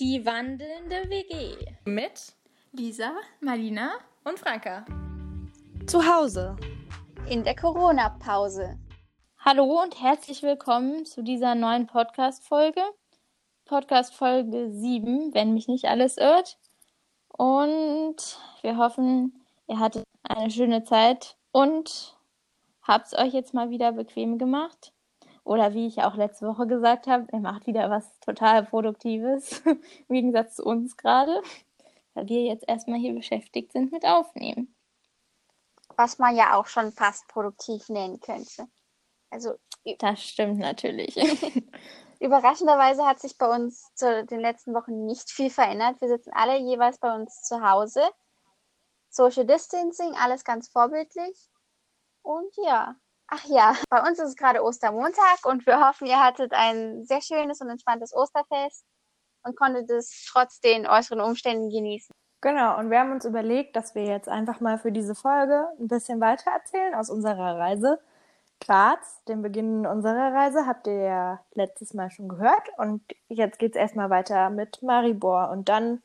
Die wandelnde WG. Mit Lisa, Marlina und Franka. Zu Hause. In der Corona-Pause. Hallo und herzlich willkommen zu dieser neuen Podcast-Folge. Podcast-Folge 7, wenn mich nicht alles irrt. Und wir hoffen, ihr hattet eine schöne Zeit und habt es euch jetzt mal wieder bequem gemacht. Oder wie ich auch letzte Woche gesagt habe, ihr macht wieder was total Produktives, im Gegensatz zu uns gerade, weil wir jetzt erstmal hier beschäftigt sind mit Aufnehmen. Was man ja auch schon fast produktiv nennen könnte. Also das stimmt natürlich. Überraschenderweise hat sich bei uns zu den letzten Wochen nicht viel verändert. Wir sitzen alle jeweils bei uns zu Hause. Social Distancing, alles ganz vorbildlich. Und ja, ach ja, bei uns ist es gerade Ostermontag und wir hoffen, ihr hattet ein sehr schönes und entspanntes Osterfest und konntet es trotz den äußeren Umständen genießen. Genau, und wir haben uns überlegt, dass wir jetzt einfach mal für diese Folge ein bisschen weiter erzählen aus unserer Reise. Graz, den Beginn unserer Reise, habt ihr ja letztes Mal schon gehört. Und jetzt geht's erstmal weiter mit Maribor. Und dann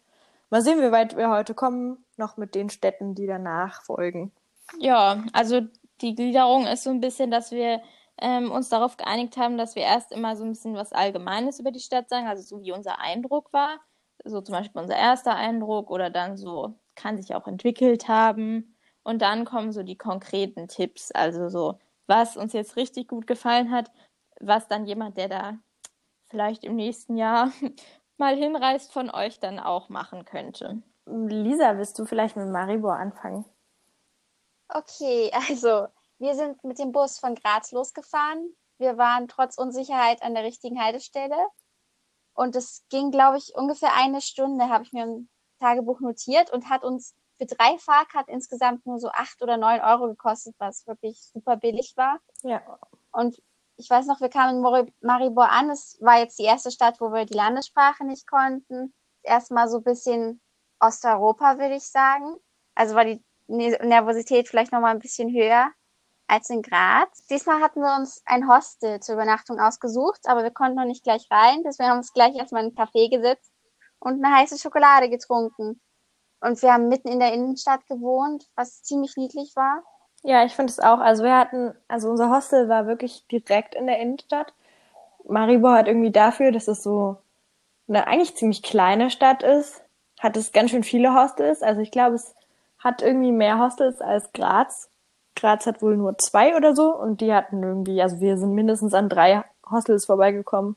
mal sehen, wie weit wir heute kommen, noch mit den Städten, die danach folgen. Ja, also die Gliederung ist so ein bisschen, dass wir ähm, uns darauf geeinigt haben, dass wir erst immer so ein bisschen was Allgemeines über die Stadt sagen, also so wie unser Eindruck war. So zum Beispiel unser erster Eindruck oder dann so kann sich auch entwickelt haben. Und dann kommen so die konkreten Tipps, also so was uns jetzt richtig gut gefallen hat, was dann jemand, der da vielleicht im nächsten Jahr mal hinreist, von euch dann auch machen könnte. Lisa, willst du vielleicht mit Maribor anfangen? Okay, also wir sind mit dem Bus von Graz losgefahren. Wir waren trotz Unsicherheit an der richtigen Haltestelle. Und es ging, glaube ich, ungefähr eine Stunde, habe ich mir im Tagebuch notiert und hat uns für drei Fahrkarten insgesamt nur so acht oder neun Euro gekostet, was wirklich super billig war. Ja. Und ich weiß noch, wir kamen in Maribor an. Es war jetzt die erste Stadt, wo wir die Landessprache nicht konnten. Erstmal so ein bisschen Osteuropa, würde ich sagen. Also war die Nervosität vielleicht nochmal ein bisschen höher als in Graz. Diesmal hatten wir uns ein Hostel zur Übernachtung ausgesucht, aber wir konnten noch nicht gleich rein. Deswegen haben wir uns gleich erstmal in einen Café gesetzt und eine heiße Schokolade getrunken. Und wir haben mitten in der Innenstadt gewohnt, was ziemlich niedlich war. Ja, ich finde es auch. Also wir hatten, also unser Hostel war wirklich direkt in der Innenstadt. Maribor hat irgendwie dafür, dass es so eine eigentlich ziemlich kleine Stadt ist, hat es ganz schön viele Hostels. Also ich glaube, es hat irgendwie mehr Hostels als Graz. Graz hat wohl nur zwei oder so und die hatten irgendwie, also wir sind mindestens an drei Hostels vorbeigekommen.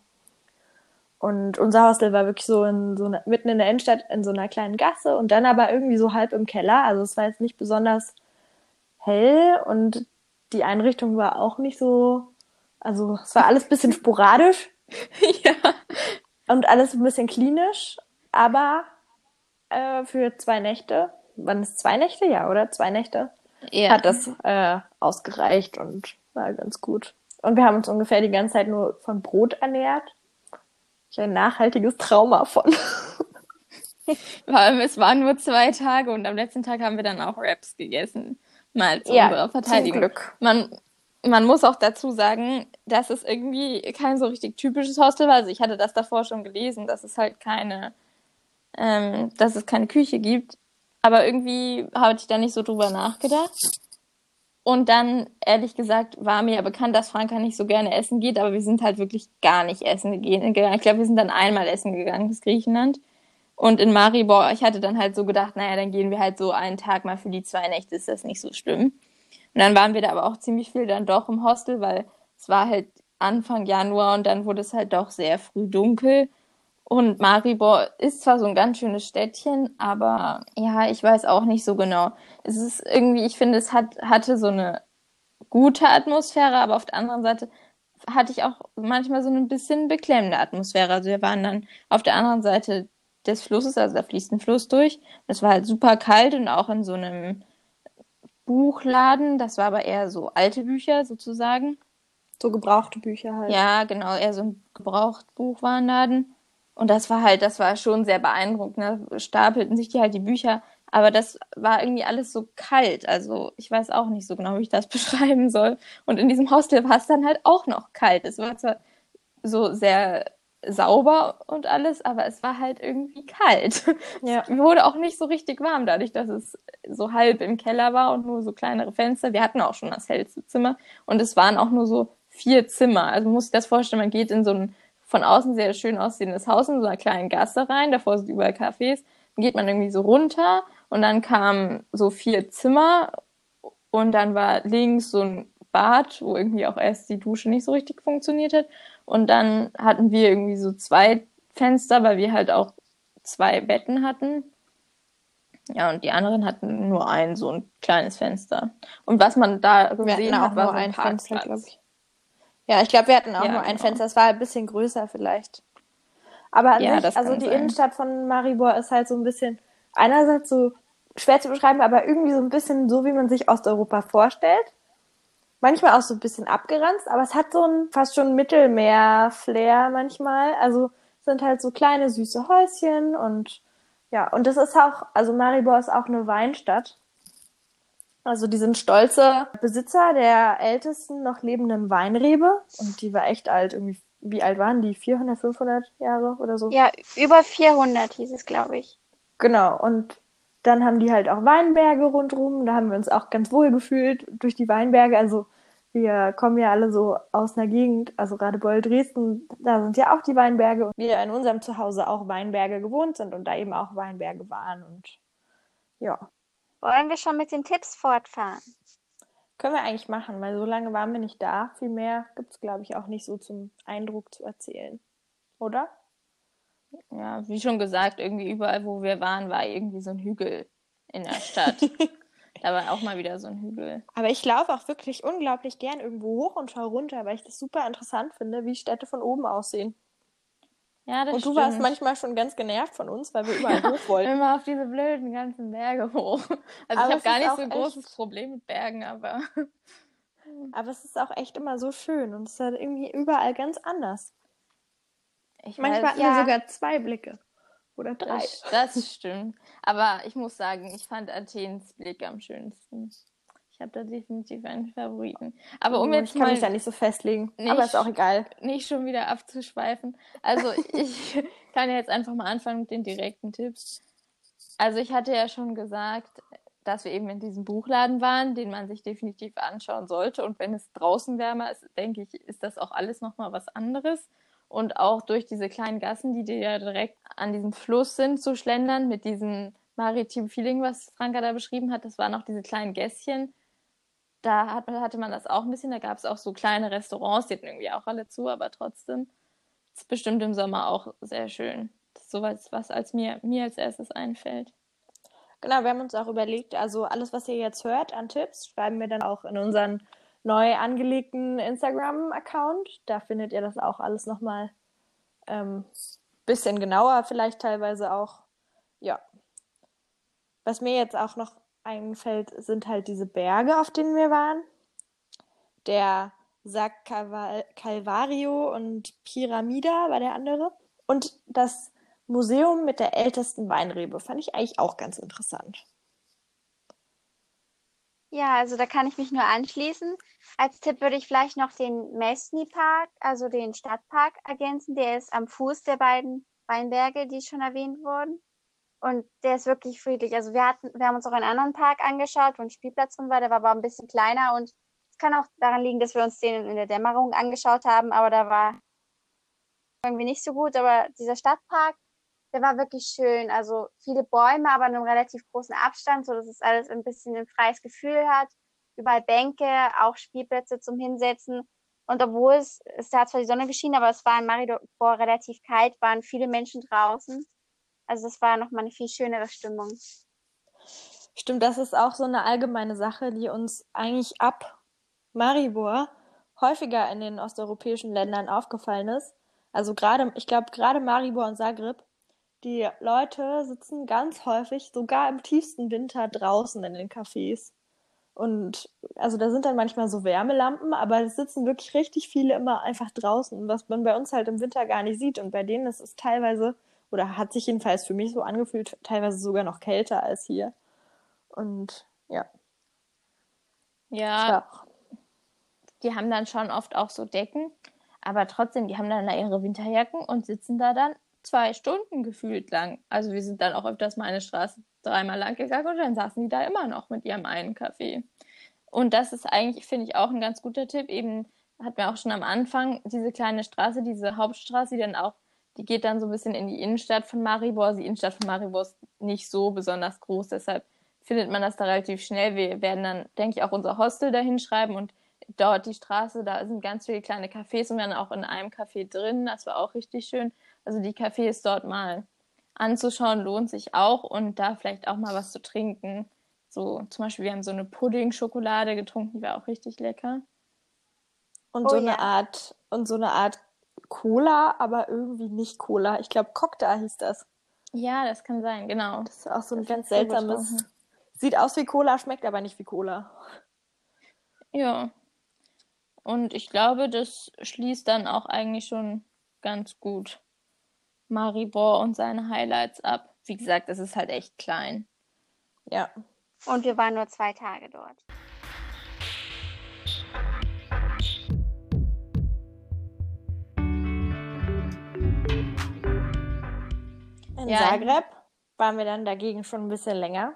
Und unser Hostel war wirklich so in so einer, mitten in der Innenstadt in so einer kleinen Gasse und dann aber irgendwie so halb im Keller. Also es war jetzt nicht besonders hell und die Einrichtung war auch nicht so, also es war alles ein bisschen sporadisch. ja. Und alles ein bisschen klinisch, aber äh, für zwei Nächte, wann ist zwei Nächte? Ja, oder? Zwei Nächte. Ja. Hat das äh, ausgereicht und war ganz gut. Und wir haben uns ungefähr die ganze Zeit nur von Brot ernährt ich ein nachhaltiges Trauma von. es waren nur zwei Tage und am letzten Tag haben wir dann auch Raps gegessen. Mal zu ja, unserer Verteidigung. Zum Glück. Man, man muss auch dazu sagen, dass es irgendwie kein so richtig typisches Hostel war. Also ich hatte das davor schon gelesen, dass es halt keine, ähm, dass es keine Küche gibt. Aber irgendwie habe ich da nicht so drüber nachgedacht. Und dann, ehrlich gesagt, war mir ja bekannt, dass Franka nicht so gerne essen geht, aber wir sind halt wirklich gar nicht essen gegangen. Ich glaube, wir sind dann einmal essen gegangen bis Griechenland. Und in Maribor, ich hatte dann halt so gedacht, naja, dann gehen wir halt so einen Tag mal für die zwei Nächte, ist das nicht so schlimm. Und dann waren wir da aber auch ziemlich viel dann doch im Hostel, weil es war halt Anfang Januar und dann wurde es halt doch sehr früh dunkel. Und Maribor ist zwar so ein ganz schönes Städtchen, aber ja, ich weiß auch nicht so genau. Es ist irgendwie, ich finde, es hat, hatte so eine gute Atmosphäre, aber auf der anderen Seite hatte ich auch manchmal so ein bisschen beklemmende Atmosphäre. Also wir waren dann auf der anderen Seite des Flusses, also da fließt ein Fluss durch. Es war halt super kalt und auch in so einem Buchladen. Das war aber eher so alte Bücher sozusagen. So gebrauchte Bücher halt. Ja, genau, eher so ein Gebrauchtbuchwarenladen. Und das war halt, das war schon sehr beeindruckend. Da stapelten sich die halt die Bücher. Aber das war irgendwie alles so kalt. Also ich weiß auch nicht so genau, wie ich das beschreiben soll. Und in diesem Hostel war es dann halt auch noch kalt. Es war zwar so sehr sauber und alles, aber es war halt irgendwie kalt. Ja. Es wurde auch nicht so richtig warm, dadurch, dass es so halb im Keller war und nur so kleinere Fenster. Wir hatten auch schon das hellste Zimmer und es waren auch nur so vier Zimmer. Also man muss sich das vorstellen, man geht in so ein von außen sehr schön aussehendes Haus in so einer kleinen Gasse rein, davor sind überall Cafés. Dann geht man irgendwie so runter und dann kamen so vier Zimmer und dann war links so ein Bad, wo irgendwie auch erst die Dusche nicht so richtig funktioniert hat. Und dann hatten wir irgendwie so zwei Fenster, weil wir halt auch zwei Betten hatten. Ja, und die anderen hatten nur ein, so ein kleines Fenster. Und was man da gesehen hat, war so ein Fenster, Parkplatz. ich. Ja, ich glaube, wir hatten auch Ja, nur ein genau. Fenster. Es war ein bisschen größer vielleicht. Aber an Ja, sich, also die sein. Innenstadt von Maribor ist halt so ein bisschen einerseits so schwer zu beschreiben, aber irgendwie so ein bisschen so, wie man sich Osteuropa vorstellt. Manchmal auch so ein bisschen abgeranzt, aber es hat so ein fast schon Mittelmeer-Flair manchmal. Also es sind halt so kleine süße Häuschen und ja, und das ist auch, also Maribor ist auch eine Weinstadt. Also die sind stolze Besitzer der ältesten noch lebenden Weinrebe und die war echt alt, irgendwie, wie alt waren die? 400, 500 Jahre oder so? Ja, über 400 hieß es, glaube ich. Genau, und dann haben die halt auch Weinberge rundherum. Da haben wir uns auch ganz wohl gefühlt durch die Weinberge. Also wir kommen ja alle so aus einer Gegend, also Radebeul, Dresden, da sind ja auch die Weinberge. Und wir in unserem Zuhause auch Weinberge gewohnt sind und da eben auch Weinberge waren. Und ja, Wollen wir schon mit den Tipps fortfahren? können wir eigentlich machen, weil so lange waren wir nicht da. Viel mehr gibt es, glaube ich, auch nicht so zum Eindruck zu erzählen. Oder? Ja, wie schon gesagt, irgendwie überall, wo wir waren, war irgendwie so ein Hügel in der Stadt. da war auch mal wieder so ein Hügel. Aber ich laufe auch wirklich unglaublich gern irgendwo hoch und schaue runter, weil ich das super interessant finde, wie Städte von oben aussehen. Ja, das Und du stimmt. warst manchmal schon ganz genervt von uns, weil wir überall hoch wollten. Immer auf diese blöden ganzen Berge hoch. Also Aber ich habe gar nicht so ein großes echt- Problem mit Bergen, aber Aber es ist auch echt immer so schön und es ist halt irgendwie überall ganz anders. ich Manchmal weiß, hatten ja. wir sogar zwei Blicke. Oder drei. das, das stimmt. Aber ich muss sagen, ich fand Athens Blick am schönsten. Ich habe da definitiv einen Favoriten. Aber um Oh, jetzt ich kann mich da nicht so festlegen. nicht- Aber ist auch egal. nicht schon wieder abzuschweifen. Also ich kann ja jetzt einfach mal anfangen mit den direkten Tipps. Also ich hatte ja schon gesagt, dass wir eben in diesem Buchladen waren, den man sich definitiv anschauen sollte. Und wenn es draußen wärmer ist, denke ich, ist das auch alles nochmal was anderes. Und auch durch diese kleinen Gassen, die dir ja direkt an diesem Fluss sind, zu schlendern, mit diesem maritimen Feeling, was Franka da beschrieben hat. Das waren auch diese kleinen Gässchen. Da hat, hatte man das auch ein bisschen. Da gab es auch so kleine Restaurants, die hatten irgendwie auch alle zu, aber trotzdem. Ist bestimmt im Sommer auch sehr schön. Das ist sowas, was als mir, mir als erstes einfällt. Genau, wir haben uns auch überlegt, also alles, was ihr jetzt hört an Tipps, schreiben wir dann auch in unseren neu angelegten Instagram-Account. Da findet ihr das auch alles nochmal ähm, bisschen genauer, vielleicht teilweise auch. Ja. Was mir jetzt auch noch einfällt, sind halt diese Berge, auf denen wir waren. Der Sac Calva- Calvario und Pyramida war der andere. Und das Museum mit der ältesten Weinrebe fand ich eigentlich auch ganz interessant. Ja, also da kann ich mich nur anschließen. Als Tipp würde ich vielleicht noch den Mesny Park, also den Stadtpark ergänzen. Der ist am Fuß der beiden Weinberge, die schon erwähnt wurden. Und der ist wirklich friedlich. Also wir hatten, wir haben uns auch einen anderen Park angeschaut, wo ein Spielplatz drin war, der war aber ein bisschen kleiner und es kann auch daran liegen, dass wir uns den in der Dämmerung angeschaut haben, aber da war irgendwie nicht so gut. Aber dieser Stadtpark, der war wirklich schön. Also viele Bäume, aber in einem relativ großen Abstand, so dass es alles ein bisschen ein freies Gefühl hat. Überall Bänke, auch Spielplätze zum Hinsetzen. Und obwohl es, es hat zwar die Sonne geschienen, aber es war in Maribor relativ kalt, waren viele Menschen draußen. Also das war nochmal eine viel schönere Stimmung. Stimmt, das ist auch so eine allgemeine Sache, die uns eigentlich ab Maribor häufiger in den osteuropäischen Ländern aufgefallen ist. Also gerade, ich glaube, gerade Maribor und Zagreb, die Leute sitzen ganz häufig, sogar im tiefsten Winter, draußen in den Cafés. Und also da sind dann manchmal so Wärmelampen, aber es sitzen wirklich richtig viele immer einfach draußen, was man bei uns halt im Winter gar nicht sieht. Und bei denen ist es teilweise, oder hat sich jedenfalls für mich so angefühlt, teilweise sogar noch kälter als hier. Und ja, Ja, die haben dann schon oft auch so Decken. aber trotzdem, die haben dann da ihre Winterjacken und sitzen da dann zwei Stunden gefühlt lang. Also wir sind dann auch öfters mal eine Straße dreimal lang gegangen und dann saßen die da immer noch mit ihrem einen Kaffee. Und das ist eigentlich, finde ich, auch ein ganz guter Tipp. Eben hatten wir auch schon am Anfang diese kleine Straße, diese Hauptstraße, die dann auch, die geht dann so ein bisschen in die Innenstadt von Maribor. Also die Innenstadt von Maribor ist nicht so besonders groß, deshalb findet man das da relativ schnell. Wir werden dann, denke ich, auch unser Hostel da hinschreiben und dort die Straße, da sind ganz viele kleine Cafés und wir waren auch in einem Café drin. Das war auch richtig schön. Also die Cafés dort mal anzuschauen lohnt sich auch und da vielleicht auch mal was zu trinken. So zum Beispiel, wir haben so eine Pudding-Schokolade getrunken, die war auch richtig lecker. Und Oh so ja. eine Art, und so eine Art Cola, aber irgendwie nicht Cola. Ich glaube, Cocktail hieß das. Ja, das kann sein, genau. Das ist auch so ein Das ganz seltsames. getrunken. Sieht aus wie Cola, schmeckt aber nicht wie Cola. Ja. Und ich glaube, das schließt dann auch eigentlich schon ganz gut Maribor und seine Highlights ab. Wie gesagt, es ist halt echt klein. Ja. Und wir waren nur zwei Tage dort. In Ja. Zagreb waren wir dann dagegen schon ein bisschen länger.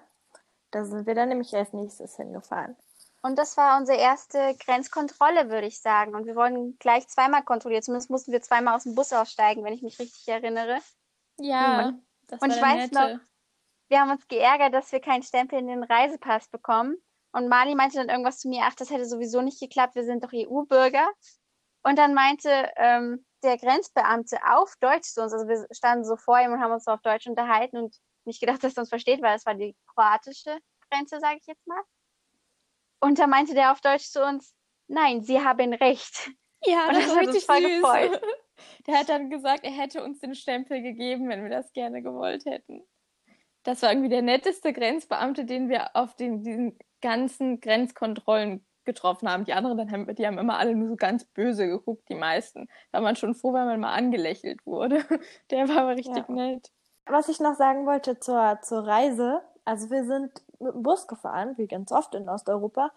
Da sind wir dann nämlich als nächstes hingefahren. Und das war unsere erste Grenzkontrolle, würde ich sagen. Und wir wurden gleich zweimal kontrolliert. Zumindest mussten wir zweimal aus dem Bus aussteigen, wenn ich mich richtig erinnere. Ja, das Und ich weiß nette. noch, wir haben uns geärgert, dass wir keinen Stempel in den Reisepass bekommen. Und Mali meinte dann irgendwas zu mir, ach, das hätte sowieso nicht geklappt, wir sind doch EU-Bürger. Und dann meinte ähm, der Grenzbeamte auf Deutsch zu uns, also wir standen so vor ihm und haben uns so auf Deutsch unterhalten und nicht gedacht, dass er uns versteht, weil es war die kroatische Grenze, sage ich jetzt mal. Und da meinte der auf Deutsch zu uns, nein, Sie haben recht. Ja, Und das das hat uns richtig voll süß. gefreut. Der hat dann gesagt, er hätte uns den Stempel gegeben, wenn wir das gerne gewollt hätten. Das war irgendwie der netteste Grenzbeamte, den wir auf den, diesen ganzen Grenzkontrollen getroffen haben. Die anderen, dann haben, die haben immer alle nur so ganz böse geguckt, die meisten. Da war man schon froh, wenn man mal angelächelt wurde. Der war aber richtig Ja. nett. Was ich noch sagen wollte zur, zur Reise, also wir sind mit dem Bus gefahren, wie ganz oft in Osteuropa.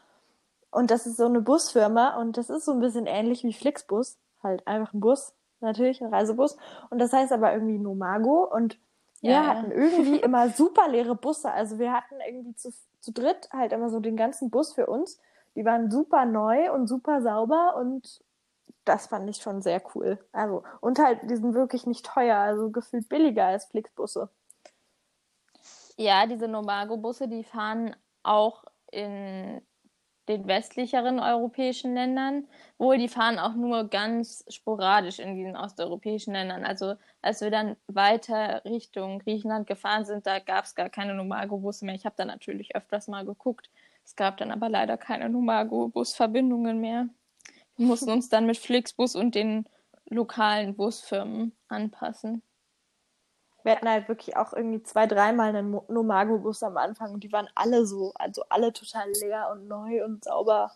Und das ist so eine Busfirma und das ist so ein bisschen ähnlich wie Flixbus. Halt einfach ein Bus, natürlich, ein Reisebus. Und das heißt aber irgendwie Nomago und wir Ja, hatten irgendwie immer super leere Busse. Also wir hatten irgendwie zu, zu dritt halt immer so den ganzen Bus für uns. Die waren super neu und super sauber und das fand ich schon sehr cool. Also, und halt, die sind wirklich nicht teuer, also gefühlt billiger als Flixbusse. Ja, diese Nomago-Busse, die fahren auch in den westlicheren europäischen Ländern. Wohl, die fahren auch nur ganz sporadisch in diesen osteuropäischen Ländern. Also als wir dann weiter Richtung Griechenland gefahren sind, da gab es gar keine Nomago-Busse mehr. Ich habe da natürlich öfters mal geguckt. Es gab dann aber leider keine Nomago-Busverbindungen mehr. Wir mussten uns dann mit Flixbus und den lokalen Busfirmen anpassen. Wir hatten halt wirklich auch irgendwie zwei, dreimal einen Nomago-Bus am Anfang und die waren alle so, also alle total leer und neu und sauber.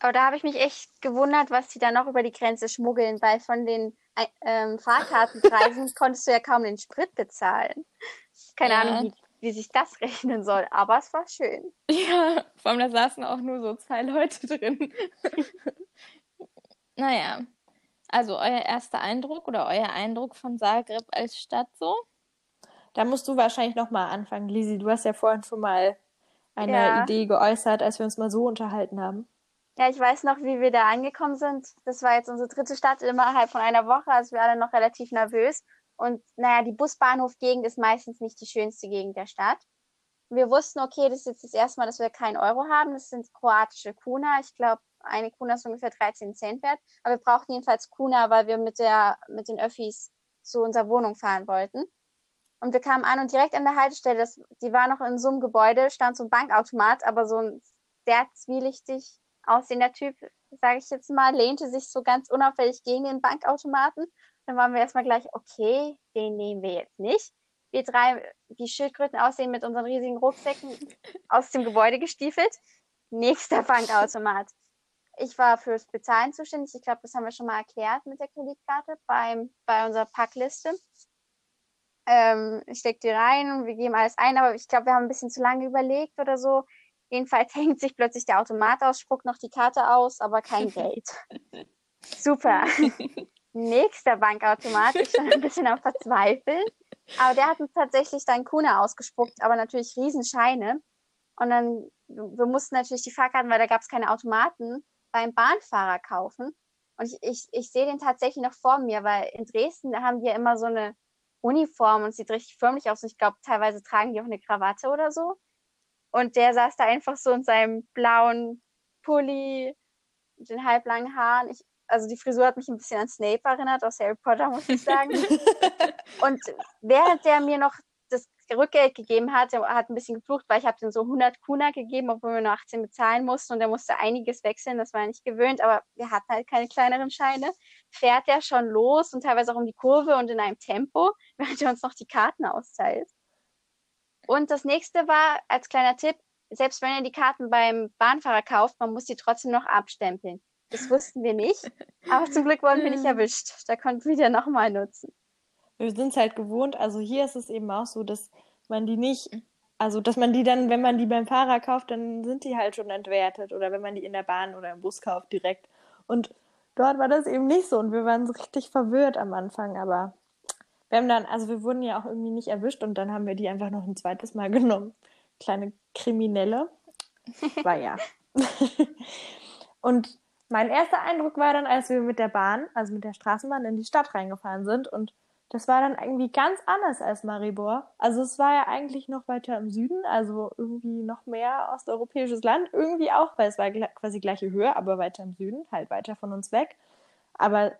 Aber da habe ich mich echt gewundert, was die da noch über die Grenze schmuggeln, weil von den äh, ähm, Fahrkartenpreisen konntest du ja kaum den Sprit bezahlen. Keine Ja. Ahnung, wie, wie sich das rechnen soll, aber es war schön. Ja, vor allem da saßen auch nur so zwei Leute drin. naja, also euer erster Eindruck oder euer Eindruck von Zagreb als Stadt so? Da musst du wahrscheinlich nochmal anfangen, Lisi. Du hast ja vorhin schon mal eine Ja. Idee geäußert, als wir uns mal so unterhalten haben. Ja, ich weiß noch, wie wir da angekommen sind. Das war jetzt unsere dritte Stadt innerhalb von einer Woche, also wir alle noch relativ nervös. Und naja, die Busbahnhofgegend ist meistens nicht die schönste Gegend der Stadt. Wir wussten, okay, das ist jetzt das erste Mal, dass wir keinen Euro haben. Das sind kroatische Kuna. Ich glaube, eine Kuna ist ungefähr 13 Cent wert. Aber wir brauchten jedenfalls Kuna, weil wir mit der, mit den Öffis zu unserer Wohnung fahren wollten. Und wir kamen an und direkt an der Haltestelle, das, die war noch in so einem Gebäude, stand so ein Bankautomat, aber so ein sehr zwielichtig aussehender Typ, sage ich jetzt mal, lehnte sich so ganz unauffällig gegen den Bankautomaten. Dann waren wir erstmal gleich, okay, den nehmen wir jetzt nicht. Wir drei, die Schildkröten aussehen mit unseren riesigen Rucksäcken aus dem Gebäude gestiefelt. Nächster Bankautomat. Ich war fürs Bezahlen zuständig. Ich glaube, das haben wir schon mal erklärt mit der Kreditkarte beim, bei unserer Packliste. Ähm, ich steck die rein und wir geben alles ein, aber ich glaube, wir haben ein bisschen zu lange überlegt oder so. Jedenfalls hängt sich plötzlich der Automat aus, spuckt noch die Karte aus, aber kein Geld. Super. Nächster Bankautomat. Ich stand ein bisschen am Verzweifeln. Aber der hat uns tatsächlich dann Kuna ausgespuckt, aber natürlich Riesenscheine. Und dann, wir mussten natürlich die Fahrkarten, weil da gab es keine Automaten, beim Bahnfahrer kaufen. Und ich, ich, ich sehe den tatsächlich noch vor mir, weil in Dresden, da haben die ja immer so eine Uniform und sieht richtig förmlich aus. Und ich glaube, teilweise tragen die auch eine Krawatte oder so. Und der saß da einfach so in seinem blauen Pulli, den halblangen Haaren. Ich, also die Frisur hat mich ein bisschen an Snape erinnert aus Harry Potter, muss ich sagen. und während der mir noch das Rückgeld gegeben hat, er hat ein bisschen geflucht, weil ich habe den so 100 Kuna gegeben, obwohl wir nur 18 bezahlen mussten und er musste einiges wechseln, das war nicht gewöhnt, aber wir hatten halt keine kleineren Scheine. Fährt er schon los und teilweise auch um die Kurve und in einem Tempo, während er uns noch die Karten austeilt. Und das nächste war, als kleiner Tipp, selbst wenn ihr die Karten beim Bahnfahrer kauft, man muss die trotzdem noch abstempeln. Das wussten wir nicht, aber zum Glück wurden wir nicht erwischt. Da konnten wir die nochmal nutzen wir sind es halt gewohnt. Also hier ist es eben auch so, dass man die nicht, also dass man die dann, wenn man die beim Fahrer kauft, dann sind die halt schon entwertet oder wenn man die in der Bahn oder im Bus kauft direkt. Und dort war das eben nicht so und wir waren so richtig verwirrt am Anfang, aber wir haben dann, also wir wurden ja auch irgendwie nicht erwischt und dann haben wir die einfach noch ein zweites Mal genommen. Kleine Kriminelle. War ja. und mein erster Eindruck war dann, als wir mit der Bahn, also mit der Straßenbahn in die Stadt reingefahren sind und das war dann irgendwie ganz anders als Maribor. Also es war ja eigentlich noch weiter im Süden, also irgendwie noch mehr osteuropäisches Land, irgendwie auch, weil es war quasi gleiche Höhe, aber weiter im Süden, halt weiter von uns weg. Aber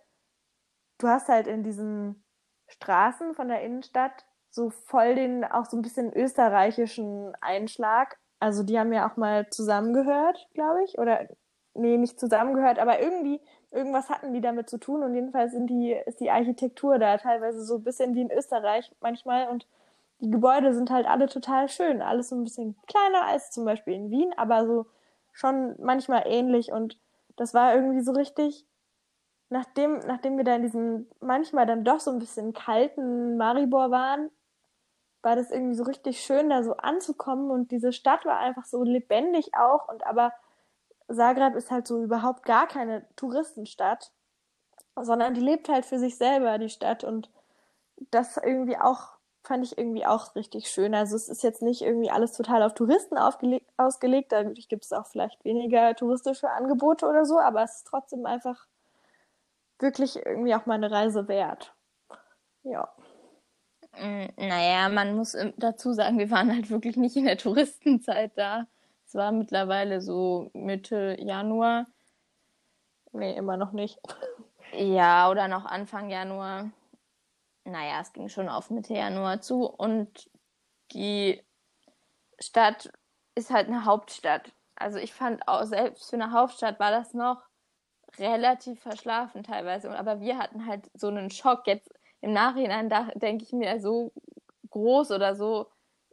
du hast halt in diesen Straßen von der Innenstadt so voll den auch so ein bisschen österreichischen Einschlag. Also die haben ja auch mal zusammengehört, glaube ich, oder nee, nicht zusammengehört, aber irgendwie irgendwas hatten die damit zu tun und jedenfalls sind die, ist die Architektur da teilweise so ein bisschen wie in Österreich manchmal und die Gebäude sind halt alle total schön. Alles so ein bisschen kleiner als zum Beispiel in Wien, aber so schon manchmal ähnlich und das war irgendwie so richtig, nachdem, nachdem wir da in diesem manchmal dann doch so ein bisschen kalten Maribor waren, war das irgendwie so richtig schön, da so anzukommen und diese Stadt war einfach so lebendig auch und aber Zagreb ist halt so überhaupt gar keine Touristenstadt, sondern die lebt halt für sich selber, die Stadt. Und das irgendwie auch, fand ich irgendwie auch richtig schön. Also es ist jetzt nicht irgendwie alles total auf Touristen ausgelegt. Dadurch gibt es auch vielleicht weniger touristische Angebote oder so, aber es ist trotzdem einfach wirklich irgendwie auch mal eine Reise wert. Ja. Mm, naja, man muss dazu sagen, wir waren halt wirklich nicht in der Touristenzeit da. Es war mittlerweile so Mitte Januar. Nee, immer noch nicht. Ja, oder noch Anfang Januar. Naja, es ging schon auf Mitte Januar zu und die Stadt ist halt eine Hauptstadt. Also ich fand auch selbst für eine Hauptstadt war das noch relativ verschlafen teilweise. Aber wir hatten halt so einen Schock. Jetzt im Nachhinein denke ich mir, so groß oder so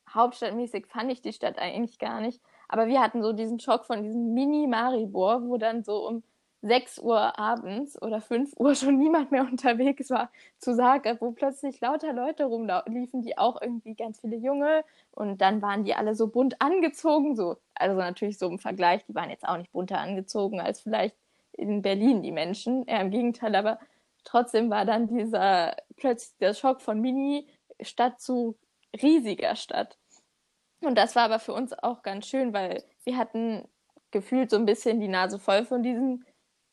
hauptstadtmäßig fand ich die Stadt eigentlich gar nicht. Aber wir hatten so diesen Schock von diesem Mini-Maribor, wo dann so um 6 Uhr abends oder 5 Uhr schon niemand mehr unterwegs war zu Zagreb, wo plötzlich lauter Leute rumliefen, die auch irgendwie ganz viele Junge und dann waren die alle so bunt angezogen, so, also natürlich so im Vergleich, die waren jetzt auch nicht bunter angezogen als vielleicht in Berlin die Menschen, eher im Gegenteil, aber trotzdem war dann dieser plötzlich der Schock von Mini-Stadt zu riesiger Stadt. Und das war aber für uns auch ganz schön, weil wir hatten gefühlt so ein bisschen die Nase voll von diesen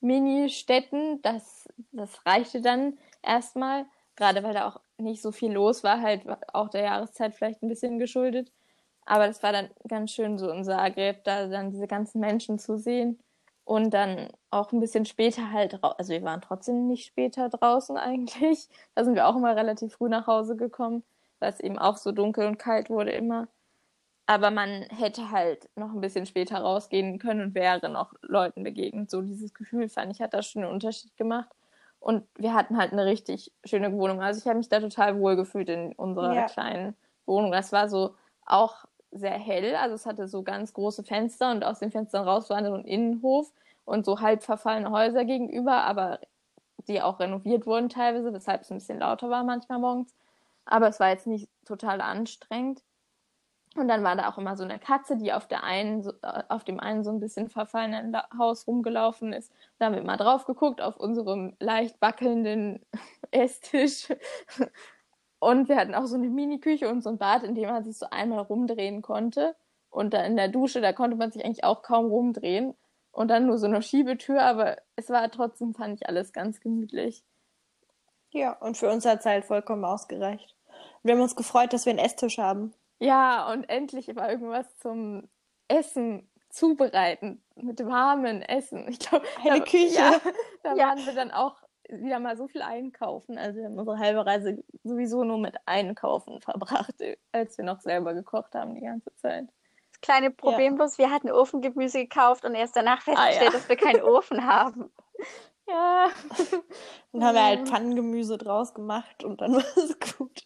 Mini-Städten. Das, das reichte dann erstmal, gerade weil da auch nicht so viel los war, halt auch der Jahreszeit vielleicht ein bisschen geschuldet. Aber das war dann ganz schön so in Zagreb, da dann diese ganzen Menschen zu sehen und dann auch ein bisschen später halt, also wir waren trotzdem nicht später draußen eigentlich. Da sind wir auch immer relativ früh nach Hause gekommen, weil es eben auch so dunkel und kalt wurde immer. Aber man hätte halt noch ein bisschen später rausgehen können und wäre noch Leuten begegnet. So dieses Gefühl fand ich, hat da schon einen Unterschied gemacht. Und wir hatten halt eine richtig schöne Wohnung. Also ich habe mich da total wohl gefühlt in unserer ja. kleinen Wohnung. Das war so auch sehr hell. Also es hatte so ganz große Fenster und aus den Fenstern raus war so ein Innenhof und so halb verfallene Häuser gegenüber, aber die auch renoviert wurden teilweise, weshalb es ein bisschen lauter war manchmal morgens. Aber es war jetzt nicht total anstrengend. Und dann war da auch immer so eine Katze, die auf der einen, so, äh, auf dem einen so ein bisschen verfallenen Haus rumgelaufen ist. Da haben wir mal drauf geguckt auf unserem leicht wackelnden Esstisch. Und wir hatten auch so eine Mini-Küche und so ein Bad, in dem man sich so einmal rumdrehen konnte. Und da in der Dusche, da konnte man sich eigentlich auch kaum rumdrehen. Und dann nur so eine Schiebetür, aber es war trotzdem, fand ich alles ganz gemütlich. Ja, und für uns hat es halt vollkommen ausgereicht. Wir haben uns gefreut, dass wir einen Esstisch haben. Ja, und endlich war irgendwas zum Essen zubereiten mit warmen Essen. Ich glaube, eine da, Küche. Ja, da ja. waren wir dann auch wieder mal so viel einkaufen. Also wir haben unsere halbe Reise sowieso nur mit Einkaufen verbracht, als wir noch selber gekocht haben die ganze Zeit. Das kleine Problem ja. bloß, wir hatten Ofengemüse gekauft und erst danach festgestellt, ah, ja. dass wir keinen Ofen haben. Ja. Dann haben wir halt Pfannengemüse draus gemacht und dann war es gut.